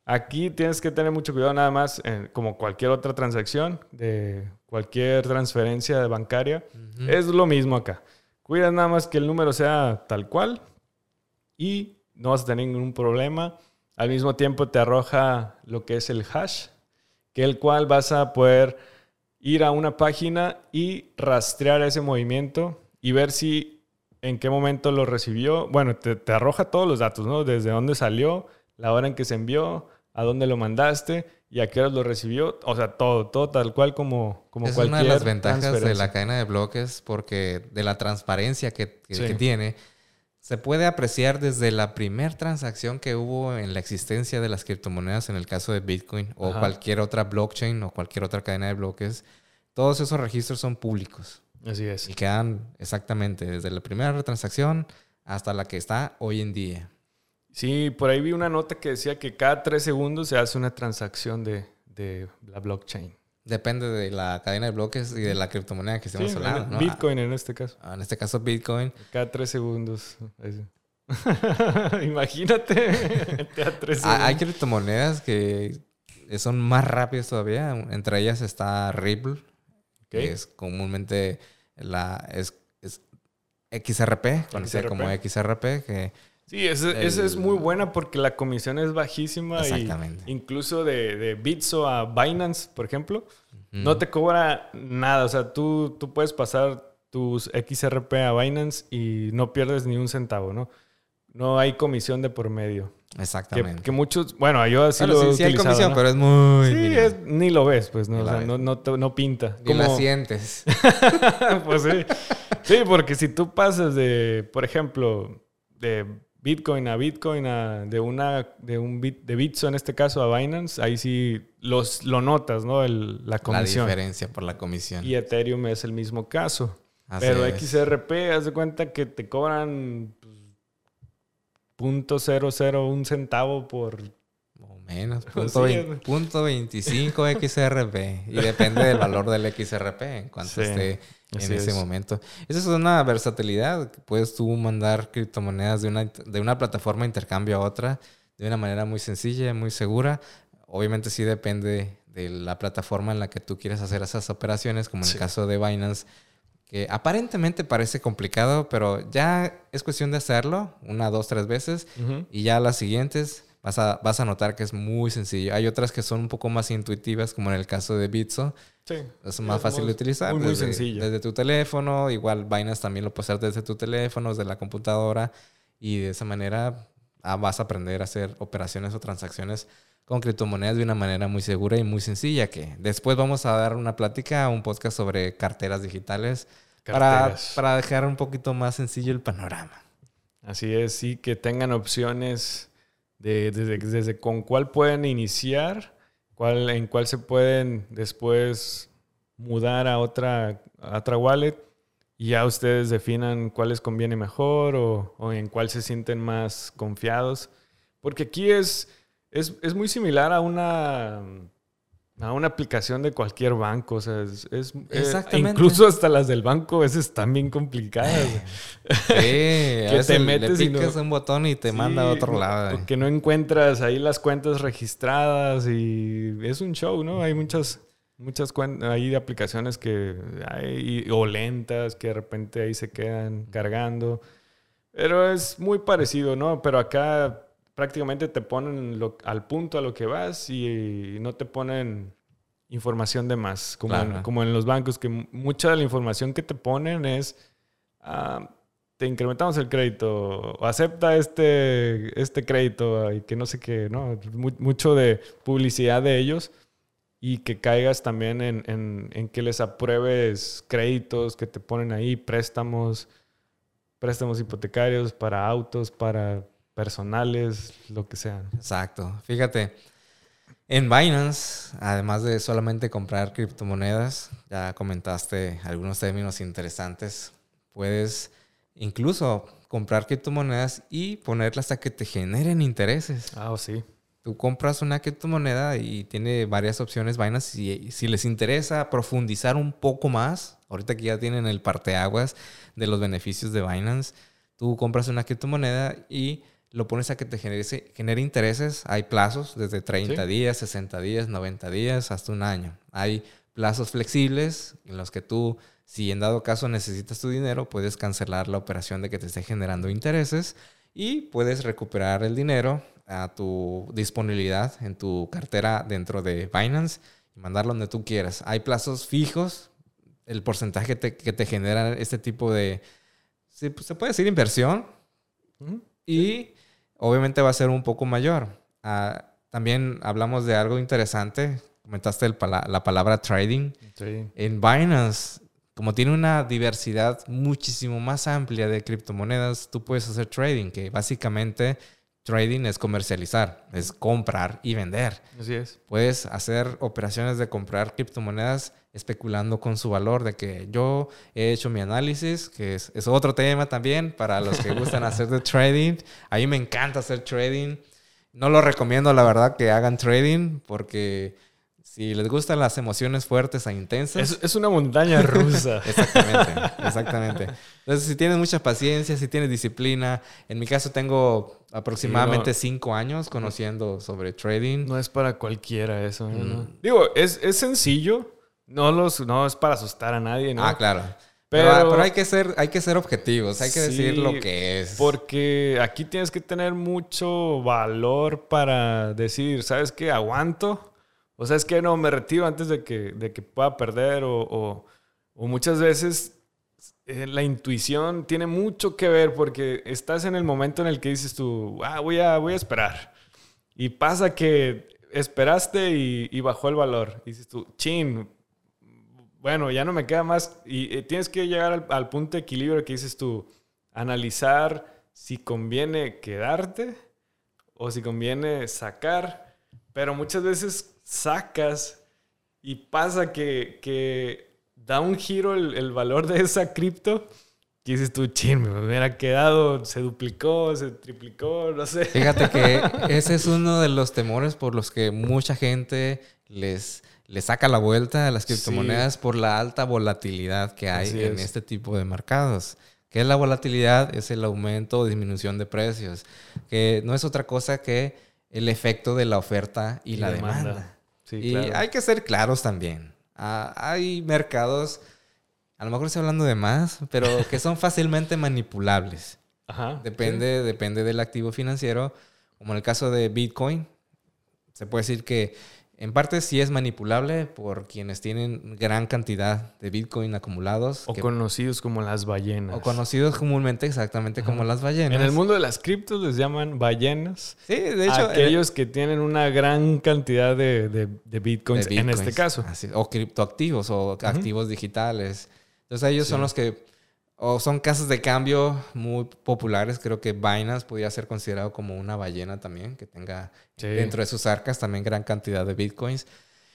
Aquí tienes que tener mucho cuidado nada más, eh, como cualquier otra transacción de cualquier transferencia bancaria. Es lo mismo acá. Cuida nada más que el número sea tal cual y no vas a tener ningún problema. Al mismo tiempo te arroja lo que es el hash, que el cual vas a poder ir a una página y rastrear ese movimiento y ver si en qué momento lo recibió. Bueno, te, te arroja todos los datos, ¿no? Desde dónde salió, la hora en que se envió, a dónde lo mandaste y a qué hora lo recibió. O sea, todo, todo tal cual como, como es cualquier una de las ventajas de la cadena de bloques porque de la transparencia que, que- Sí. que tiene, se puede apreciar desde la primera transacción que hubo en la existencia de las criptomonedas, en el caso de Bitcoin o Ajá. cualquier otra blockchain o cualquier otra cadena de bloques. Todos esos registros son públicos Así es. y quedan exactamente desde la primera transacción hasta la que está hoy en día. Sí, por ahí vi una nota que decía que cada tres segundos se hace una transacción de, de la blockchain. Depende de la cadena de bloques y de la criptomoneda que estemos Sí, hablando. ¿no? Bitcoin en este caso. Ah, En este caso, Bitcoin. Cada tres segundos. *laughs* Imagínate. *laughs* cada tres Ah, Hay criptomonedas que son más rápidas todavía. Entre ellas está Ripple, que es comúnmente la es, es XRP, conocida XRP. como XRP, que Sí, esa es muy buena porque la comisión es bajísima. Exactamente. Y incluso de, de Bitso a Binance, por ejemplo, mm, no te cobra nada. O sea, tú, tú puedes pasar tus XRP a Binance y no pierdes ni un centavo, ¿no? No hay comisión de por medio. Exactamente. que muchos, bueno, yo así Bueno, lo he sí, sí hay comisión, ¿no? pero es muy Sí, es- ni lo ves, pues, ¿no? O sea, no, no, no pinta. Ni la *laughs* sientes. pues sí. Sí, porque si tú pasas de, por ejemplo, de Bitcoin a Bitcoin, a, de una, de un bit, de Bitso en este caso a Binance, ahí sí los, lo notas, ¿no? El- la La comisión. diferencia por la comisión. y Ethereum es el mismo caso. Así Pero es. XRP, haz de cuenta que te cobran pues, punto cero cero un centavo por O menos. *laughs* Sí, Punto, es- punto 25 XRP. Y depende del valor del XRP en cuanto Sí, esté en ese es. momento. Esa es una versatilidad. Puedes tú mandar criptomonedas de una, de una plataforma de intercambio a otra de una manera muy sencilla, muy segura. Obviamente sí depende de la plataforma en la que tú quieres hacer esas operaciones, como en Sí. el caso de Binance, que aparentemente parece complicado, pero ya es cuestión de hacerlo una, dos, tres veces y ya las siguientes vas a, vas a notar que es muy sencillo. Hay otras que son un poco más intuitivas, como en el caso de Bitso. Sí. Es más Es fácil muy- de utilizar. muy, muy desde, sencillo. Desde tu teléfono. Igual Binance también lo puedes hacer desde tu teléfono, desde la computadora. Y de esa manera ah, vas a aprender a hacer operaciones o transacciones con criptomonedas de una manera muy segura y muy sencilla. Que después vamos a dar una plática, un podcast sobre carteras digitales. Para, Carteras. para dejar un poquito más sencillo el panorama. Así es, sí, que tengan opciones de, desde, desde con cuál pueden iniciar, cuál, en cuál se pueden después mudar a otra, a otra wallet y ya ustedes definan cuál les conviene mejor o, o en cuál se sienten más confiados. Porque aquí es, es, es muy similar a una a una aplicación de cualquier banco. O sea, es, es- eh, Exactamente. incluso hasta las del banco a veces están bien complicadas. Sí, *laughs* a te metes le y no- picas un botón y te manda a otro lado. eh. Porque no encuentras ahí las cuentas registradas y es un show, ¿no? Hay muchas, muchas hay aplicaciones que hay, o lentas que de repente ahí se quedan cargando. Pero es muy parecido, ¿no? Pero acá prácticamente te ponen lo- al punto a lo que vas y, no te ponen información de más, como, en, como en los bancos, que mu- mucha de la información que te ponen es, ah, te incrementamos el crédito, o acepta este, este crédito y que no sé qué, ¿no? Mu- mucho de publicidad de ellos y que caigas también en, en- en que les apruebes créditos que te ponen ahí, préstamos, préstamos hipotecarios para autos, para personales, lo que sea. Exacto. Fíjate, en Binance, además de solamente comprar criptomonedas, ya comentaste algunos términos interesantes, puedes incluso comprar criptomonedas y ponerlas a que te generen intereses. Ah, oh, sí. Tú compras una criptomoneda y tiene varias opciones Binance. Y si les interesa profundizar un poco más, ahorita que ya tienen el parteaguas de los beneficios de Binance, tú compras una criptomoneda y lo pones a que te genere, genere intereses. Hay plazos desde 30 Sí. días, 60 días, 90 días, hasta un año. Hay plazos flexibles en los que tú, si en dado caso necesitas tu dinero, puedes cancelar la operación de que te esté generando intereses y puedes recuperar el dinero a tu disponibilidad en tu cartera dentro de Binance y mandarlo donde tú quieras. Hay plazos fijos, el porcentaje que te, que te genera este tipo de, se puede decir inversión y obviamente va a ser un poco mayor. Ah, también hablamos de algo interesante, comentaste el pala- la palabra trading. Sí. En Binance, como tiene una diversidad muchísimo más amplia de criptomonedas, tú puedes hacer trading, que básicamente trading es comercializar, es comprar y vender. Así es. Puedes hacer operaciones de comprar criptomonedas especulando con su valor, de que yo he hecho mi análisis, que es, es otro tema también para los que gustan *laughs* hacer de trading. A mí me encanta hacer trading. No lo recomiendo, la verdad, que hagan trading porque si les gustan las emociones fuertes e intensas, Es, es una montaña rusa. *laughs* Exactamente, exactamente. Entonces, si tienes mucha paciencia, si tienes disciplina, en mi caso tengo aproximadamente Sí, cinco años conociendo sobre trading. No es para cualquiera eso. ¿eh? ¿no? Mm. Digo, es, es sencillo. No, los, no es para asustar a nadie, ¿no? Ah, claro. Pero, Pero- pero hay, que ser, hay que ser objetivos, hay que Sí, decir lo que es. Porque aquí tienes que tener mucho valor para decir, ¿sabes qué? Aguanto. O sabes que no, me retiro antes de que, de que pueda perder. O, o- o muchas veces eh, la intuición tiene mucho que ver porque estás en el momento en el que dices tú, ah, voy a, voy a esperar. Y pasa que esperaste y, y bajó el valor. Y dices tú, chin, bueno, ya no me queda más. Y eh, tienes que llegar al, al punto de equilibrio que dices tú, analizar si conviene quedarte o si conviene sacar. Pero muchas veces sacas y pasa que, que da un giro el, el valor de esa cripto. Y dices tú, chin, me hubiera quedado, se duplicó, se triplicó, no sé. Fíjate que *laughs* ese es uno de los temores por los que mucha gente les, les saca la vuelta a las criptomonedas por la alta volatilidad que hay Así en es. este tipo de mercados. ¿Qué es la volatilidad? Es el aumento o disminución de precios, que no es otra cosa que el efecto de la oferta y, la demanda. Sí, y claro. hay que ser claros también. Ah, hay mercados, a lo mejor estoy hablando de más, pero *laughs* que son fácilmente manipulables. Ajá. Depende, depende del activo financiero. Como en el caso de Bitcoin, se puede decir que en parte sí es manipulable por quienes tienen gran cantidad de Bitcoin acumulados. O que- conocidos como las ballenas. o conocidos comúnmente exactamente como las ballenas. En el mundo de las criptos les llaman ballenas. Sí, de hecho. eh, aquellos que tienen una gran cantidad de, de- de de bitcoins, en este caso. Así- o criptoactivos o activos digitales. Entonces ellos son los que, o son casas de cambio muy populares. Creo que Binance podría ser considerado como una ballena también, que tenga Sí. dentro de sus arcas también gran cantidad de bitcoins.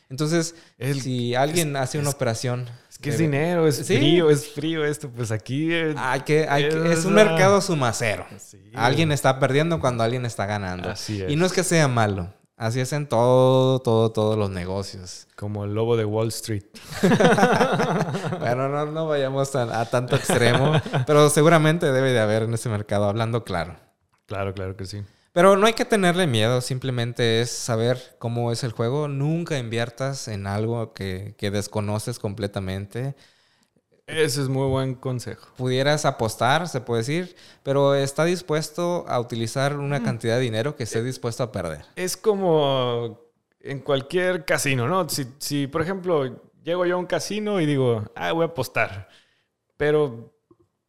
Entonces, El- si alguien hace una es- operación... Es que es dinero, es Sí. frío, es frío esto. Pues aquí... eh, Hay que, hay que- es un mercado sumacero. sí, Alguien está perdiendo cuando alguien está ganando. Así es. Y no es que sea malo. Así es en todo, todo, todos los negocios. *laughs* Como el lobo de Wall Street. bueno, no, no vayamos a, a, tanto extremo, pero seguramente debe de haber en ese mercado, hablando claro. Claro, claro que sí. Pero no hay que tenerle miedo, simplemente es saber cómo es el juego. Nunca inviertas en algo que, que desconoces completamente. Ese es muy buen consejo. Pudieras apostar, se puede decir, pero está dispuesto a utilizar una cantidad de dinero que esté dispuesto a perder. Es como en cualquier casino, ¿no? Si, si, por ejemplo, llego yo a un casino y digo, ah, voy a apostar. Pero,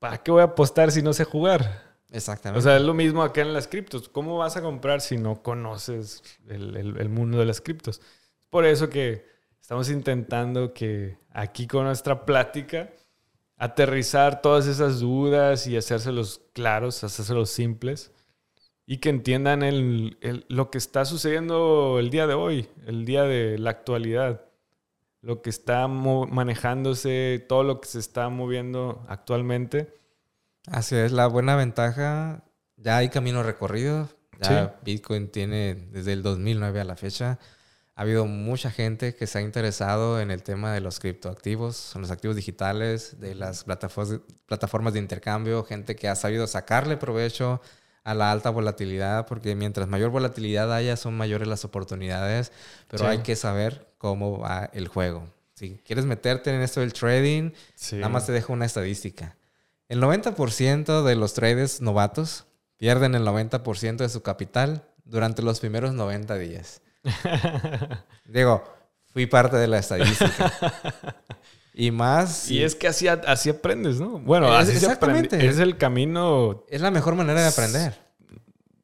¿para qué voy a apostar si no sé jugar? Exactamente. O sea, es lo mismo acá en las criptos. ¿Cómo vas a comprar si no conoces el, el, el mundo de las criptos? Por eso que estamos intentando que aquí con nuestra plática aterrizar todas esas dudas y hacérselos claros, hacérselos simples y que entiendan el, el, lo que está sucediendo el día de hoy, el día de la actualidad, lo que está manejándose, todo lo que se está moviendo actualmente. Así es, la buena ventaja, ya hay camino recorrido, ya sí. Bitcoin tiene desde el 2009 a la fecha ha habido mucha gente que se ha interesado en el tema de los criptoactivos, los activos digitales, de las plataformas de intercambio, gente que ha sabido sacarle provecho a la alta volatilidad, porque mientras mayor volatilidad haya, son mayores las oportunidades, pero sí. hay que saber cómo va el juego. Si quieres meterte en esto del trading, sí. nada más te dejo una estadística. El 90% de los traders novatos pierden el 90% de su capital durante los primeros 90 días. *laughs* Digo, fui parte de la estadística. *laughs* y más. Y es que así, así aprendes, ¿no? Bueno, es, así exactamente. se aprende. Es el camino. Es la mejor manera de aprender.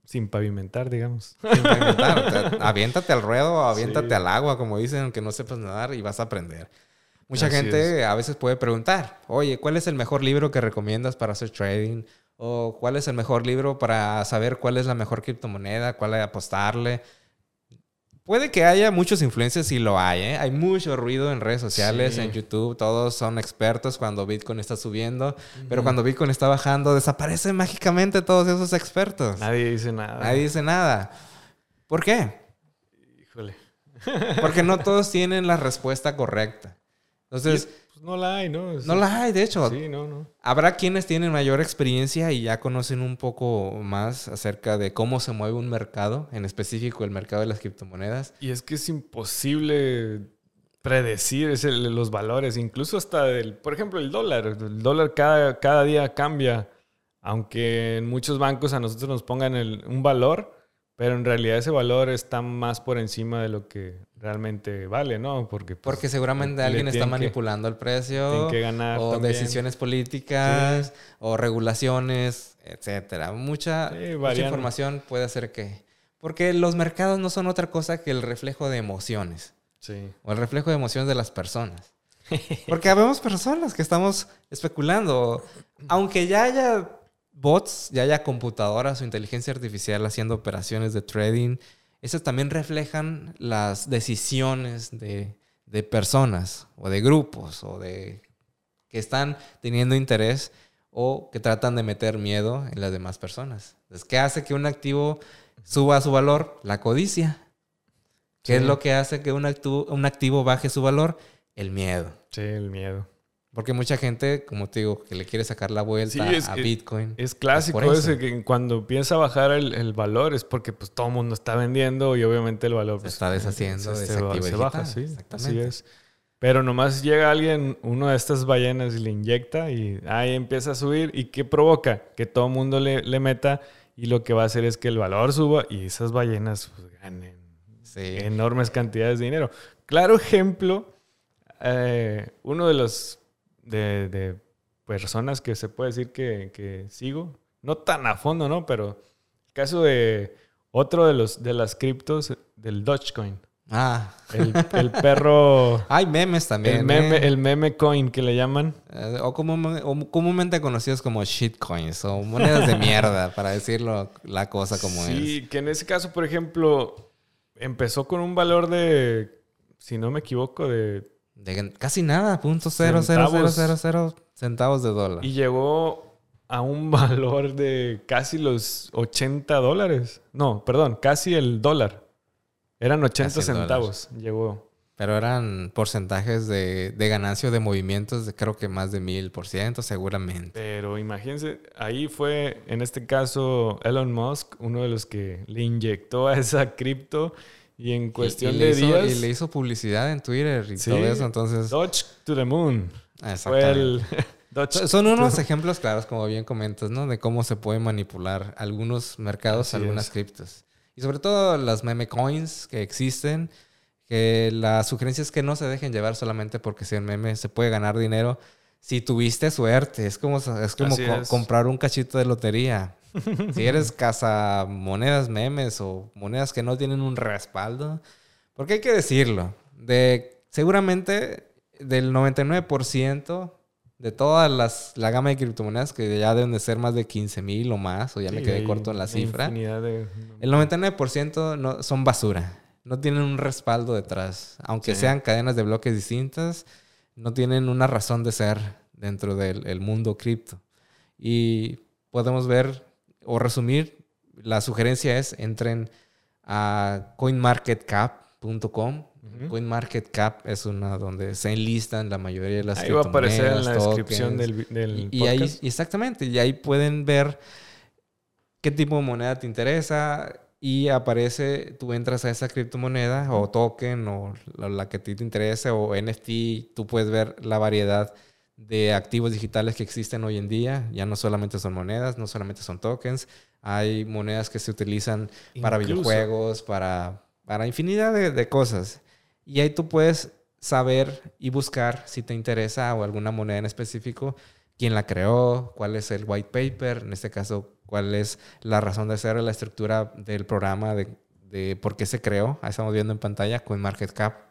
Sin pavimentar, digamos. Sin pavimentar. o sea, *laughs* aviéntate al ruedo, aviéntate sí. al agua, como dicen, aunque no sepas nadar y vas a aprender. Mucha así gente es. a veces puede preguntar, oye, ¿cuál es el mejor libro que recomiendas para hacer trading? ¿O cuál es el mejor libro para saber cuál es la mejor criptomoneda, cuál apostarle? Puede que haya muchos influencers, sí lo hay, ¿eh? Hay mucho ruido en redes sociales, sí. en YouTube, todos son expertos cuando Bitcoin está subiendo, uh -huh. pero cuando Bitcoin está bajando, desaparecen mágicamente todos esos expertos. Nadie dice nada. Nadie dice nada. ¿Por qué? Híjole. Porque no *laughs* todos tienen la respuesta correcta. Entonces... Y, pues no la hay, ¿no? No la hay, de hecho. Sí, no, no. Habrá quienes tienen mayor experiencia y ya conocen un poco más acerca de cómo se mueve un mercado, en específico el mercado de las criptomonedas. Y es que es imposible predecir ese, los valores, incluso hasta del, por ejemplo, el dólar. El dólar cada, cada día cambia, aunque en muchos bancos a nosotros nos pongan el, un valor, pero en realidad ese valor está más por encima de lo que realmente vale, ¿no? Porque, pues, Porque seguramente alguien está manipulando que, el precio. Que ganar o también. decisiones políticas, sí. o regulaciones, etcétera. Mucha, sí, mucha información puede hacer que. Porque los mercados no son otra cosa que el reflejo de emociones. Sí. O el reflejo de emociones de las personas. *laughs* Porque habemos personas que estamos especulando. Aunque ya haya bots, ya haya computadoras o inteligencia artificial haciendo operaciones de trading, esas también reflejan las decisiones de, de, personas o de grupos o de que están teniendo interés o que tratan de meter miedo en las demás personas. Entonces, ¿qué hace que un activo suba su valor? La codicia. ¿Qué sí. es lo que hace que un activo, un activo baje su valor? El miedo. Sí, el miedo. Porque mucha gente, como te digo, que le quiere sacar la vuelta sí, es, a Bitcoin. Es clásico es ese que cuando empieza a bajar el, el, valor es porque pues todo el mundo está vendiendo y obviamente el valor pues, se está deshaciendo, se, se, se baja, sí, así es. Pero nomás llega alguien, uno de estas ballenas y le inyecta y ahí empieza a subir y ¿qué provoca? Que todo el mundo le, le meta y lo que va a hacer es que el valor suba y esas ballenas pues, ganen sí. enormes cantidades de dinero. Claro ejemplo, eh, uno de los de, de, personas que se puede decir que, que, sigo. No tan a fondo, ¿no? Pero el caso de otro de los de las criptos del Dogecoin. Ah. El, el *laughs* perro. Hay memes también. El meme, ¿eh? el meme coin que le llaman. Eh, o, común, o, comúnmente conocidos como shitcoins o monedas de mierda, *laughs* para decirlo la cosa como sí, es. Sí, que en ese caso, por ejemplo, empezó con un valor de, si no me equivoco, de de casi nada, punto cero, cero, cero, cero, cero centavos de dólar. Y llegó a un *laughs* valor de casi los 80 dólares. No, perdón, casi el dólar. Eran 80 Casi el centavos, llegó. Pero eran porcentajes de, de ganancia de movimientos de creo que más de mil por ciento, seguramente. Pero imagínense, ahí fue, en este caso, Elon Musk, uno de los que le inyectó a esa cripto y en cuestión Y- y de hizo- días... Y le hizo publicidad en Twitter y Sí. todo eso, entonces. Dodge to the moon. Fue Exactamente. el *laughs* Dodge So- Son unos ejemplos claros, como bien comentas, ¿no? De cómo se puede manipular algunos mercados, Así algunas es. criptos. Y sobre todo las meme coins que existen, que la sugerencia es que no se dejen llevar solamente porque sean memes, se puede ganar dinero si tuviste suerte. Es como, es como co- es. comprar un cachito de lotería. Si eres caza monedas memes o monedas que no tienen un respaldo, porque hay que decirlo, de seguramente del 99% de todas las la gama de criptomonedas que ya deben de ser más de 15 mil o más, o ya me Sí, quedé hay corto en la cifra. de- El 99% no, son basura. No tienen un respaldo detrás. Aunque Sí. sean cadenas de bloques distintas, no tienen una razón de ser dentro del el mundo cripto. Y podemos ver o resumir, la sugerencia es entren a coinmarketcap.com. Ujú. CoinMarketCap es una donde se enlistan la mayoría de las Ahí va a aparecer en la criptomonedas, descripción tokens, del, del y, y ahí, exactamente, y ahí pueden ver qué tipo de moneda te interesa y aparece, tú entras a esa criptomoneda o token o la, la que a ti te interese o NFT, tú puedes ver la variedad de activos digitales que existen hoy en día. Ya no solamente son monedas, no solamente son tokens, hay monedas que se utilizan para videojuegos, para, para infinidad de, de cosas. Y ahí tú puedes saber y buscar si te interesa o alguna moneda en específico, quién la creó, cuál es el white paper, en este caso, cuál es la razón de ser, la estructura del programa, de, de por qué se creó. Ahí estamos viendo en pantalla con CoinMarketCap.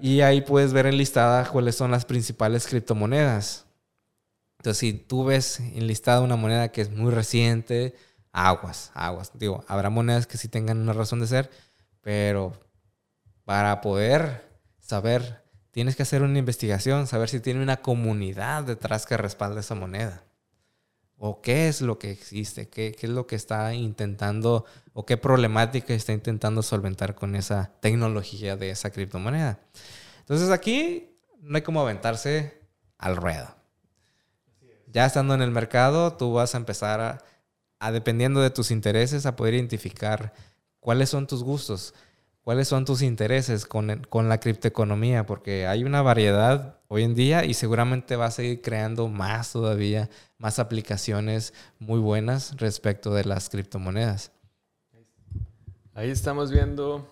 Y ahí puedes ver enlistada cuáles son las principales criptomonedas. Entonces, si tú ves enlistada una moneda que es muy reciente, aguas, aguas. Digo, habrá monedas que sí tengan una razón de ser, pero para poder saber, tienes que hacer una investigación, saber si tiene una comunidad detrás que respalde esa moneda. O qué es lo que existe, qué, qué es lo que está intentando, o qué problemática está intentando solventar con esa tecnología de esa criptomoneda. Entonces aquí no hay como aventarse al ruedo. Ya estando en el mercado, tú vas a empezar a, a, dependiendo de tus intereses, a poder identificar cuáles son tus gustos, cuáles son tus intereses con, con la criptoeconomía, porque hay una variedad hoy en día y seguramente va a seguir creando más todavía, más aplicaciones muy buenas respecto de las criptomonedas. Ahí estamos viendo,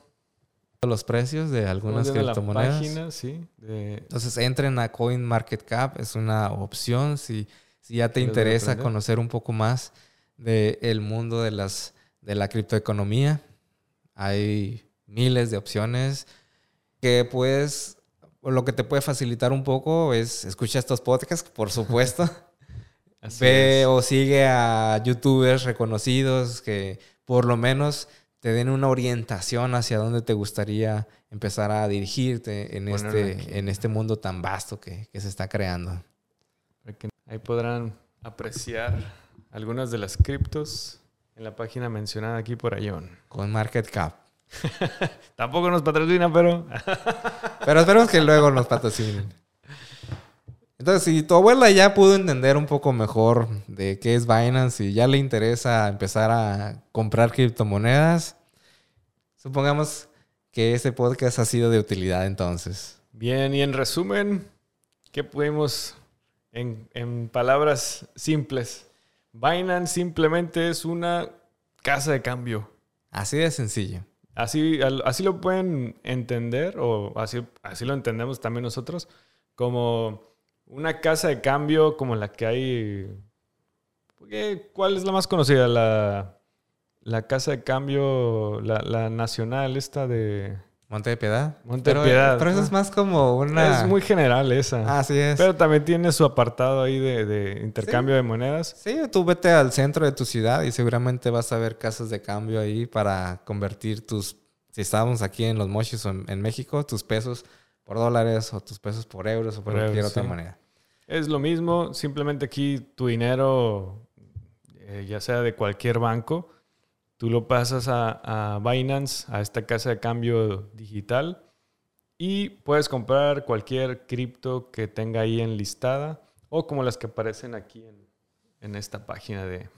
Los precios de algunas viendo la criptomonedas. página, sí, de- Entonces entren a CoinMarketCap, es una opción si, si ya te interesa conocer un poco más del mundo de, las, de la criptoeconomía. Hay miles de opciones que puedes, lo que te puede facilitar un poco es escuchar estos podcasts, por supuesto. *laughs* así Ve es. o sigue a youtubers reconocidos que por lo menos te den una orientación hacia dónde te gustaría empezar a dirigirte en, Ponerlo este, aquí. en este mundo tan vasto que, que se está creando. Ahí podrán apreciar algunas de las criptos en la página mencionada aquí por Ion. Con Market Cap. *laughs* Tampoco nos patrocina, pero Pero esperemos que luego nos patrocinen. Entonces, si tu abuela ya pudo entender un poco mejor de qué es Binance y ya le interesa empezar a comprar criptomonedas, supongamos que este podcast ha sido de utilidad entonces. bien, y en resumen, ¿qué pudimos en, en palabras simples? Binance simplemente es una casa de cambio. Así de sencillo. Así, así lo pueden entender, o así, así lo entendemos también nosotros, como una casa de cambio como la que hay. ¿Qué- ¿Cuál es la más conocida? La, la casa de cambio, la, la nacional, esta de. Monte de Piedad. Monte de pero, Piedad, Pero eso ¿no? es más como una... Es muy general esa. Así es. Pero también tiene su apartado ahí de, de intercambio de monedas. Sí, tú vete al centro de tu ciudad y seguramente vas a ver casas de cambio ahí para convertir tus, si estábamos aquí en los mochis o en, en México, tus pesos por dólares o tus pesos por euros o por Por cualquier euros, otra sí. moneda. Es lo mismo, simplemente aquí tu dinero, eh, ya sea de cualquier banco, tú lo pasas a, a Binance, a esta casa de cambio digital, y puedes comprar cualquier cripto que tenga ahí enlistada o como las que aparecen aquí en, en esta página de,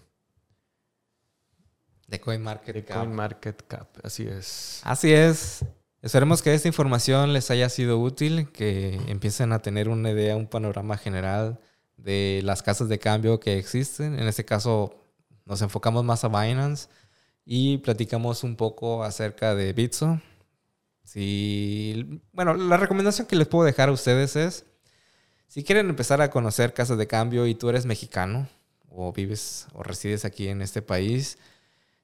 de CoinMarketCap. CoinMarketCap, así es. Así es. Esperemos que esta información les haya sido útil, que empiecen a tener una idea, un panorama general de las casas de cambio que existen. En este caso nos enfocamos más a Binance y platicamos un poco acerca de Bitso. Si, bueno, la recomendación que les puedo dejar a ustedes es, si quieren empezar a conocer casas de cambio y tú eres mexicano o vives o resides aquí en este país,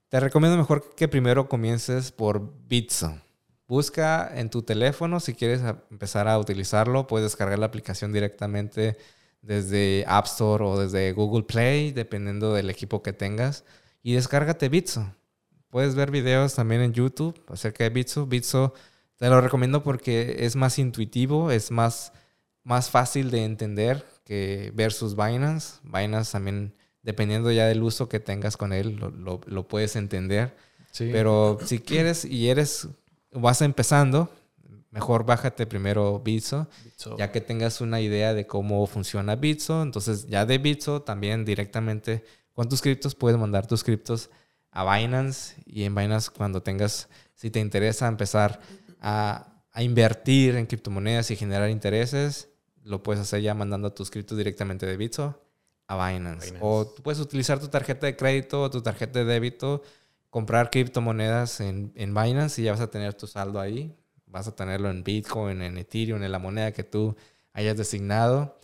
te recomiendo mejor que primero comiences por Bitso. Busca en tu teléfono si quieres empezar a utilizarlo, puedes descargar la aplicación directamente desde App Store o desde Google Play, dependiendo del equipo que tengas, y descárgate Bitso. Puedes ver videos también en YouTube acerca de Bitso. Bitso te lo recomiendo porque es más intuitivo, es más, más fácil de entender que versus Binance. Binance también, dependiendo ya del uso que tengas con él, lo, lo, puedes entender. Pero si quieres y eres, vas empezando, mejor bájate primero Bitso, ya que tengas una idea de cómo funciona Bitso. Entonces, ya de Bitso también directamente con tus criptos puedes mandar tus criptos a Binance y en Binance cuando tengas, si te interesa empezar a, invertir en criptomonedas y generar intereses, lo puedes hacer ya mandando tus criptos directamente de Bitso a Binance. O tú puedes utilizar tu tarjeta de crédito o tu tarjeta de débito, comprar criptomonedas en, en Binance y ya vas a tener tu saldo ahí. Vas a tenerlo en Bitcoin, en Ethereum, en la moneda que tú hayas designado.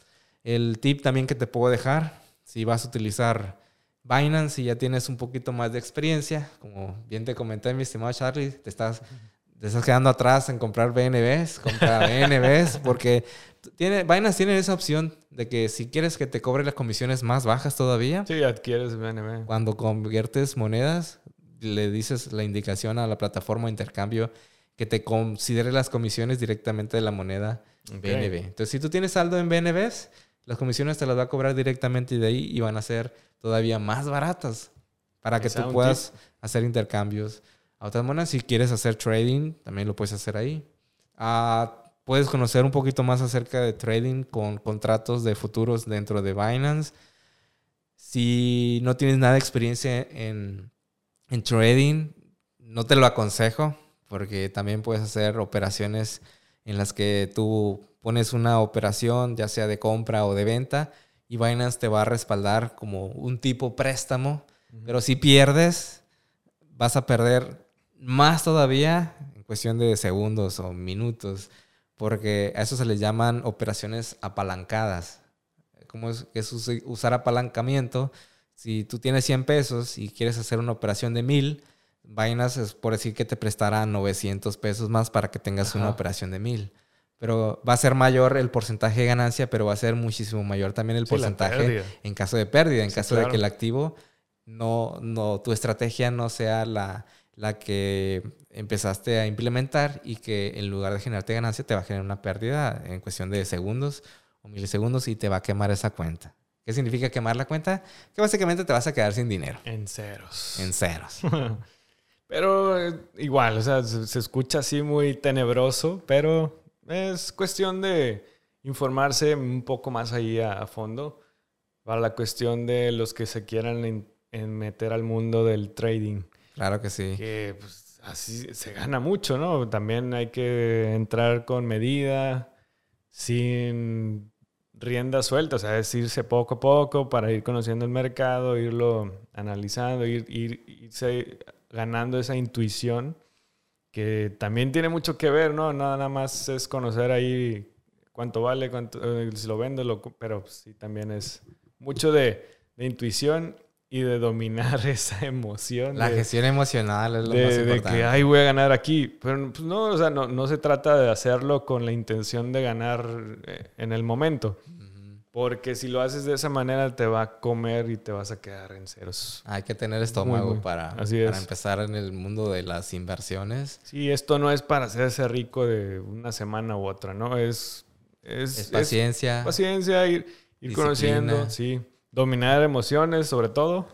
El tip también que te puedo dejar, si vas a utilizar Binance y ya tienes un poquito más de experiencia, como bien te comenté, mi estimado Charlie, te estás, te estás quedando atrás en comprar BNBs, comprar *laughs* BNBs, porque tiene, Binance tiene esa opción de que si quieres que te cobre las comisiones más bajas todavía. Sí, adquieres BNB. Cuando conviertes monedas, le dices la indicación a la plataforma de intercambio que te considere las comisiones directamente de la moneda BNB. Entonces, si tú tienes saldo en BNBs, las comisiones te las va a cobrar directamente de ahí y van a ser todavía más baratas para que tú puedas hacer intercambios a otras monedas. Si quieres hacer trading, también lo puedes hacer ahí. Ah, puedes conocer un poquito más acerca de trading con contratos de futuros dentro de Binance. Si no tienes nada de experiencia en, en trading, no te lo aconsejo porque también puedes hacer operaciones en las que tú pones una operación, ya sea de compra o de venta, y Binance te va a respaldar como un tipo préstamo, pero si pierdes, vas a perder más todavía en cuestión de segundos o minutos, porque a eso se les llaman operaciones apalancadas. ¿Cómo es, es usar apalancamiento? Si tú tienes 100 pesos y quieres hacer una operación de 1000, Binance es por decir que te prestará 900 pesos más para que tengas una operación de 1000. Pero va a ser mayor el porcentaje de ganancia, pero va a ser muchísimo mayor también el porcentaje en caso de pérdida, en caso de que el activo no, no, tu estrategia no sea la, la que empezaste a implementar y que en lugar de generarte ganancia te va a generar una pérdida en cuestión de segundos o milisegundos y te va a quemar esa cuenta. ¿Qué significa quemar la cuenta? Que básicamente te vas a quedar sin dinero. En ceros. En ceros. *laughs* Pero eh, igual, o sea, se, escucha así muy tenebroso, pero es cuestión de informarse un poco más ahí a, fondo para la cuestión de los que se quieran meter al mundo del trading. Claro que sí. Que pues, así se gana mucho, ¿no? También hay que entrar con medida, sin rienda suelta, o sea, es irse poco a poco para ir conociendo el mercado, irlo analizando, ir, ir, irse ganando esa intuición que también tiene mucho que ver, ¿no? Nada más es conocer ahí cuánto vale, cuánto, eh, si lo vendo, lo, pero sí también es mucho de, intuición y de dominar *laughs* esa emoción. La gestión emocional es lo más importante. De que, ay, voy a ganar aquí. Pero pues, no, o sea, no, no, se trata de hacerlo con la intención de ganar eh, en el momento. Porque si lo haces de esa manera te va a comer y te vas a quedar en ceros. Hay que tener estómago para, para empezar en el mundo de las inversiones. Sí, esto no es para hacerse rico de una semana u otra, ¿no? Es, es, paciencia. paciencia, ir, conociendo, sí. Dominar emociones sobre todo,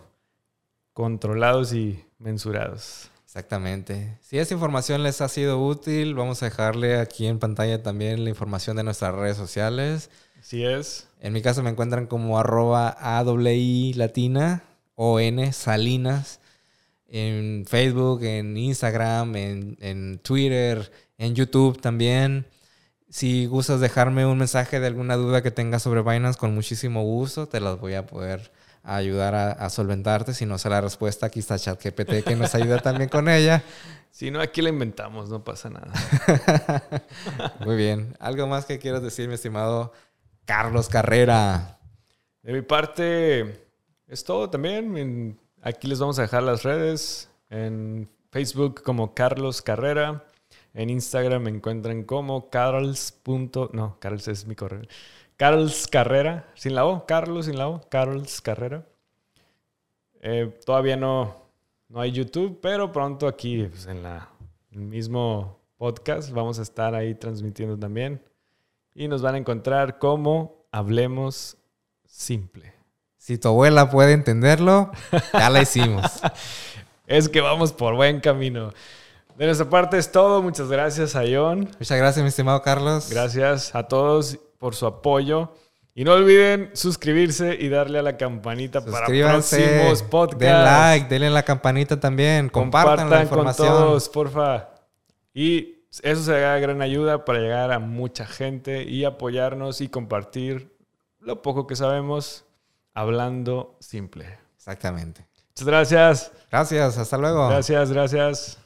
controlados y mensurados. Exactamente. Si esta información les ha sido útil, vamos a dejarle aquí en pantalla también la información de nuestras redes sociales. Así es. En mi caso me encuentran como arroba AWI latina o N Salinas en Facebook, en Instagram, en, en Twitter, en YouTube también. Si gustas dejarme un mensaje de alguna duda que tengas sobre Binance, con muchísimo gusto te las voy a poder ayudar a, a solventarte. Si no sé la respuesta, aquí está ChatGPT que nos ayuda también con ella. *laughs* Si no, aquí la inventamos, no pasa nada. *laughs* Muy bien. ¿Algo más que quieras decir, mi estimado Carlos Carrera? De mi parte, es todo también. Aquí les vamos a dejar las redes. En Facebook como Carlos Carrera. En Instagram me encuentran como Carls. No, Carls es mi correo. Carls Carrera. Sin la O. Carlos sin la O. Carls Carrera. Eh, todavía no, no hay YouTube, pero pronto aquí pues, en la, el mismo podcast vamos a estar ahí transmitiendo también. Y nos van a encontrar como Hablemos Simple. Si tu abuela puede entenderlo, ya la hicimos. *laughs* Es que vamos por buen camino. De nuestra parte es todo. Muchas gracias a John. Muchas gracias, mi estimado Carlos. Gracias a todos por su apoyo. Y no olviden suscribirse y darle a la campanita para próximos podcasts. den like, denle a la campanita también, compartan, la con información. todos, porfa. Y eso será gran ayuda para llegar a mucha gente y apoyarnos y compartir lo poco que sabemos hablando simple. Exactamente. Muchas gracias. Gracias, hasta luego. Gracias, gracias.